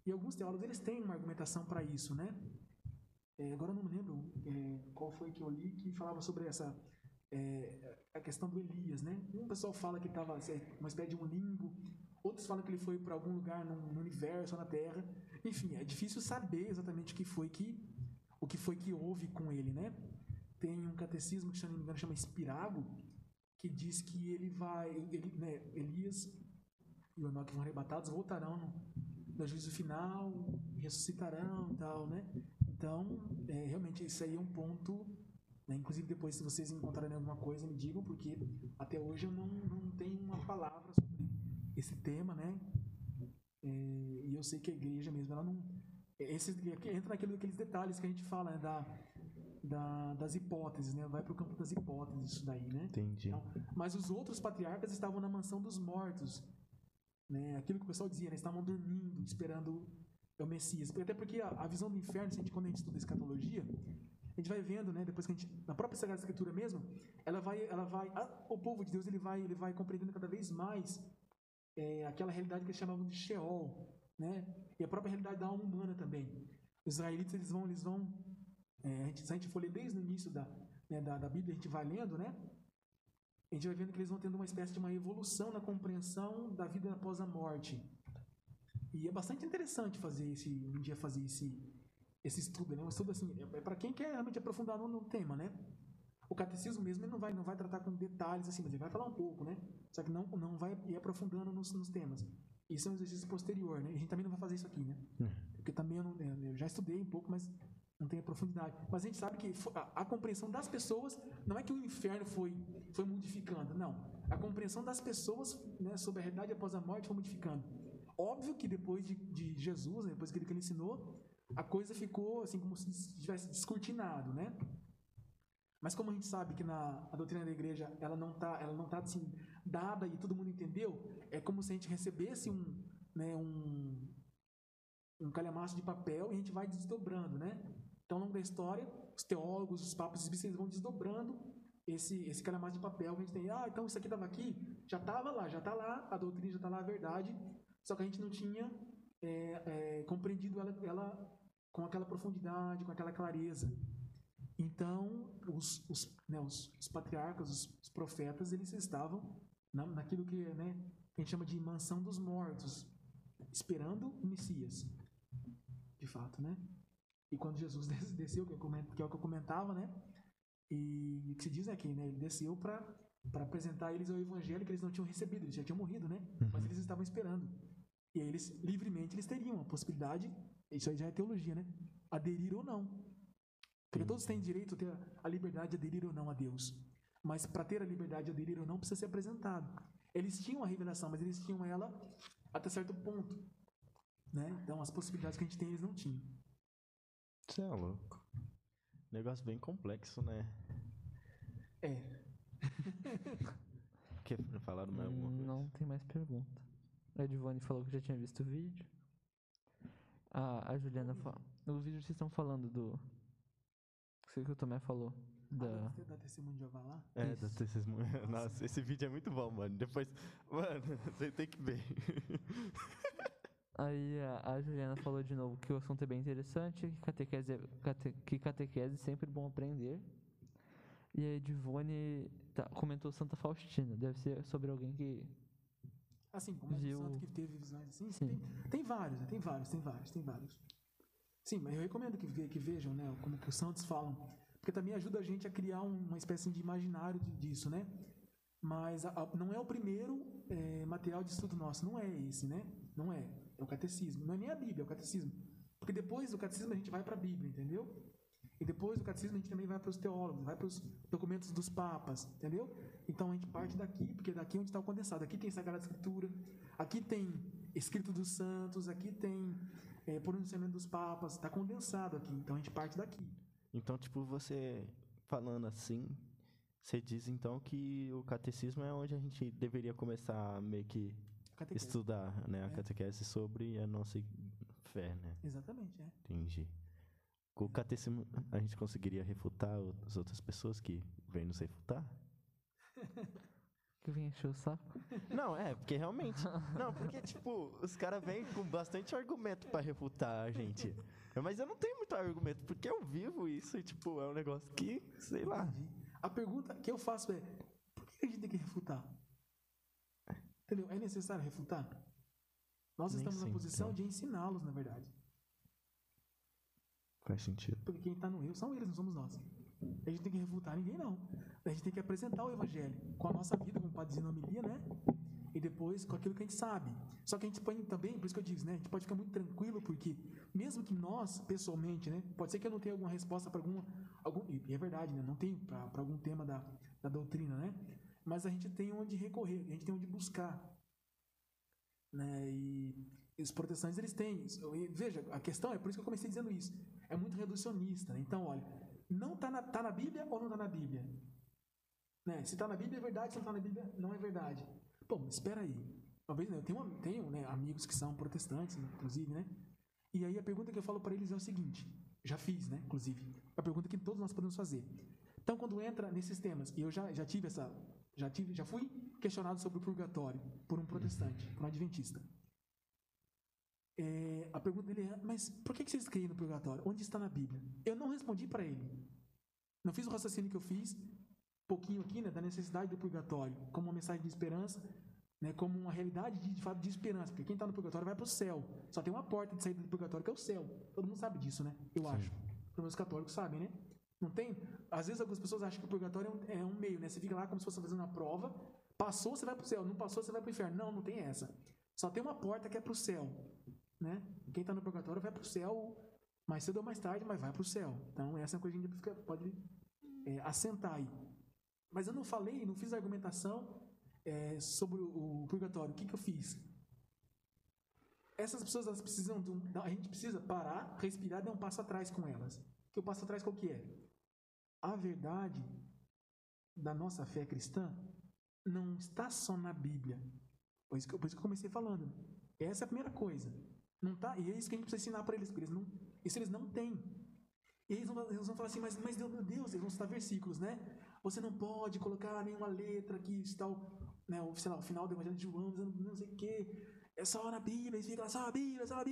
E alguns teólogos eles têm uma argumentação para isso, né? É, agora eu não me lembro é, qual foi que eu li que falava sobre essa é, a questão do Elias, né? Um pessoal fala que estava uma espécie de um limbo, outros falam que ele foi para algum lugar no, no universo, na Terra. Enfim, é difícil saber exatamente o que foi que o que foi que houve com ele, né? Tem um catecismo que, se não me engano, chama Espirago, que diz que ele vai, ele, né, Elias e o Enoque vão arrebatados, voltarão no, juízo final, ressuscitarão tal, né? Então, é, realmente, isso aí é um ponto Né? Inclusive, depois, se vocês encontrarem alguma coisa, me digam, porque até hoje eu não, não tenho uma palavra sobre esse tema, né? É, e eu sei que a igreja mesmo, ela não. Esse, entra naquele, naqueles detalhes que a gente fala, né? Da, da, das hipóteses, né? Vai para o campo das hipóteses isso daí, né? Entendi. Então, mas os outros patriarcas estavam na mansão dos mortos. Né? Aquilo que o pessoal dizia, né? estavam dormindo, esperando o Messias. Até porque a, a visão do inferno, se a gente, quando a gente estuda escatologia, a gente vai vendo, né, depois que a gente, na própria Sagrada Escritura mesmo, ela vai, ela vai, a, o povo de Deus ele vai, ele vai compreendendo cada vez mais é, aquela realidade que eles chamavam de Sheol, né, e a própria realidade da alma humana também. Os israelitas eles vão, eles vão, é, a gente, se a gente for ler desde o início da, né, da, da Bíblia, a gente vai lendo, né, a gente vai vendo que eles vão tendo uma espécie de uma evolução na compreensão da vida após a morte. E é bastante interessante fazer esse, um dia fazer esse, esse estudo, né? Um estudo assim, é, é para quem quer realmente aprofundar no, no, tema, né? O catecismo mesmo ele não vai não vai tratar com detalhes assim, mas ele vai falar um pouco, né? Só que não não vai ir aprofundando nos, nos temas. Isso é um exercício posterior, né? A gente também não vai fazer isso aqui, né? Hum. Porque também eu, não, eu já estudei um pouco, mas não tem a profundidade. Mas a gente sabe que a, a, compreensão das pessoas não é que o inferno foi foi modificando, não. A compreensão das pessoas né, sobre a realidade após a morte foi modificando. Óbvio que depois de, de Jesus, né, depois que ele ensinou, a coisa ficou assim como se tivesse descortinado, né? Mas como a gente sabe que na a doutrina da igreja ela não tá, ela não tá assim dada e todo mundo entendeu, é como se a gente recebesse um, né, um um calhamaço de papel e a gente vai desdobrando, né? Então, ao longo da história, os teólogos, os papas, os bispas vão desdobrando esse esse calhamaço de papel que a gente tem. Ah, então isso aqui estava aqui, já estava lá, já está lá, a doutrina já está lá, a verdade, só que a gente não tinha é, é, compreendido ela, ela com aquela profundidade, com aquela clareza. Então, os, os, né, os, os patriarcas, os, os, profetas, eles estavam na, naquilo que, né, que a gente chama de mansão dos mortos, esperando o Messias, de fato, né? E quando Jesus desceu, que, comento, que é o que eu comentava, né? E o que se diz é que né, ele desceu para para apresentar eles ao evangelho que eles não tinham recebido, eles já tinham morrido, né? Uhum. Mas eles estavam esperando. E aí eles livremente eles teriam a possibilidade, isso aí já é teologia, né? Aderir ou não. Porque todos têm direito a ter a liberdade de aderir ou não a Deus. Mas para ter a liberdade de aderir ou não, precisa ser apresentado. Eles tinham a revelação, mas eles tinham ela até certo ponto. Né? Então, as possibilidades que a gente tem, eles não tinham. Você é louco. Negócio bem complexo, né? É. Quer falar mais alguma coisa? Não tem mais pergunta. A Edivone falou que já tinha visto o vídeo. A, a Juliana falou. O vídeo vocês estão falando do. Sei que o Tomé falou. Da... Ah, da testemunho de Jeová lá? É, da testemunho. Nossa, esse vídeo é muito bom, mano. Depois. Mano, você tem que ver. Aí a, a, Juliana falou de novo que o assunto é bem interessante, que catequese, cate, que catequese é sempre bom aprender. E a Edivone tá, comentou Santa Faustina. Deve ser sobre alguém que Assim, como Viu... um santo que teve visões assim. Tem, tem, vários, né? tem vários, tem vários, tem vários. Sim, mas eu recomendo que, que vejam, né? Como que os santos falam. Porque também ajuda a gente a criar uma espécie de imaginário disso, né? Mas a, a, não é o primeiro é, material de estudo nosso, não é esse, né? Não é. É o catecismo. Não é nem a Bíblia, é o catecismo. Porque depois do catecismo a gente vai para a Bíblia, entendeu? E depois do catecismo a gente também vai para os teólogos, vai para os documentos dos papas, entendeu? Então a gente parte daqui, porque daqui é onde está o condensado. Aqui tem Sagrada Escritura, aqui tem escrito dos santos, aqui tem é, pronunciamento dos papas, está condensado aqui. Então a gente parte daqui. Então, tipo, você falando assim, você diz então que o catecismo é onde a gente deveria começar meio que catequese. estudar, né, a é. catequese sobre a nossa fé, né? Exatamente, é. Entendi. Com o catecismo, a gente conseguiria refutar as outras pessoas que vêm nos refutar? que vem encher o saco? Não, é, porque realmente. Não, porque, tipo, os caras vêm com bastante argumento para refutar a gente. Mas eu não tenho muito argumento, porque eu vivo isso e, tipo, é um negócio que, sei lá. A pergunta que eu faço é: por que a gente tem que refutar? Entendeu? É necessário refutar? Nós Nem estamos na posição de ensiná-los, na verdade. Faz sentido. Porque quem está no erro são eles, não somos nós. A gente tem que refutar ninguém, não. A gente tem que apresentar o evangelho com a nossa vida, como o padre dizia na homilia, né? E depois com aquilo que a gente sabe. Só que a gente pode também, por isso que eu digo, né? A gente pode ficar muito tranquilo, porque mesmo que nós, pessoalmente, né? Pode ser que eu não tenha alguma resposta para alguma, algum, e é verdade, né? Não tem para algum tema da, da doutrina, né? Mas a gente tem onde recorrer, a gente tem onde buscar. Né? E, os protestantes, eles têm. Veja, a questão é, por isso que eu comecei dizendo isso, é muito reducionista. Né? Então, olha, não está na, tá na Bíblia ou não está na Bíblia? Né? Se está na Bíblia é verdade, se não está na Bíblia não é verdade. Bom, espera aí. Talvez né, eu tenho, tenho né, amigos que são protestantes, inclusive, né? E aí a pergunta que eu falo para eles é o seguinte: já fiz, né? Inclusive, a pergunta que todos nós podemos fazer. Então, quando entra nesses temas, e eu já, já tive essa, já tive, já fui questionado sobre o purgatório por um protestante, por um adventista. É, a pergunta dele é: mas por que vocês creem no purgatório? Onde está na Bíblia? Eu não respondi para ele. Não fiz o raciocínio que eu fiz, pouquinho aqui, né, da necessidade do purgatório, como uma mensagem de esperança, né, como uma realidade de, de fato de esperança, porque quem está no purgatório vai para o céu. Só tem uma porta de saída do purgatório que é o céu. Todo mundo sabe disso, né? Eu Sim. acho. Pelo menos os católicos sabem, né? Não tem? Às vezes algumas pessoas acham que o purgatório é um, é um meio, né? Você fica lá como se fosse fazendo uma prova, passou, você vai para o céu, não passou, você vai para o inferno. Não, não tem essa. Só tem uma porta que é para o céu, né? Quem está no purgatório vai para o céu mais cedo ou mais tarde, mas vai para o céu. Então essa é uma coisa que a gente pode é, assentar aí. Mas eu não falei, não fiz argumentação é, sobre o, purgatório. O que, que eu fiz? Essas pessoas elas precisam de um, a gente precisa parar, respirar, dar um passo atrás com elas. Que o passo atrás qual que é? A verdade da nossa fé cristã não está só na Bíblia. Que, por isso que eu comecei falando. Essa é a primeira coisa. Não tá, e é isso que a gente precisa ensinar para eles, porque eles não, isso eles não têm. E eles vão, eles vão falar assim, mas, mas meu Deus, eles vão citar versículos, né? Você não pode colocar nenhuma letra que está, né, sei lá, o final do Evangelho de João, não sei o quê. É só na Bíblia, eles ficam lá, só a Bíblia, só a Bíblia.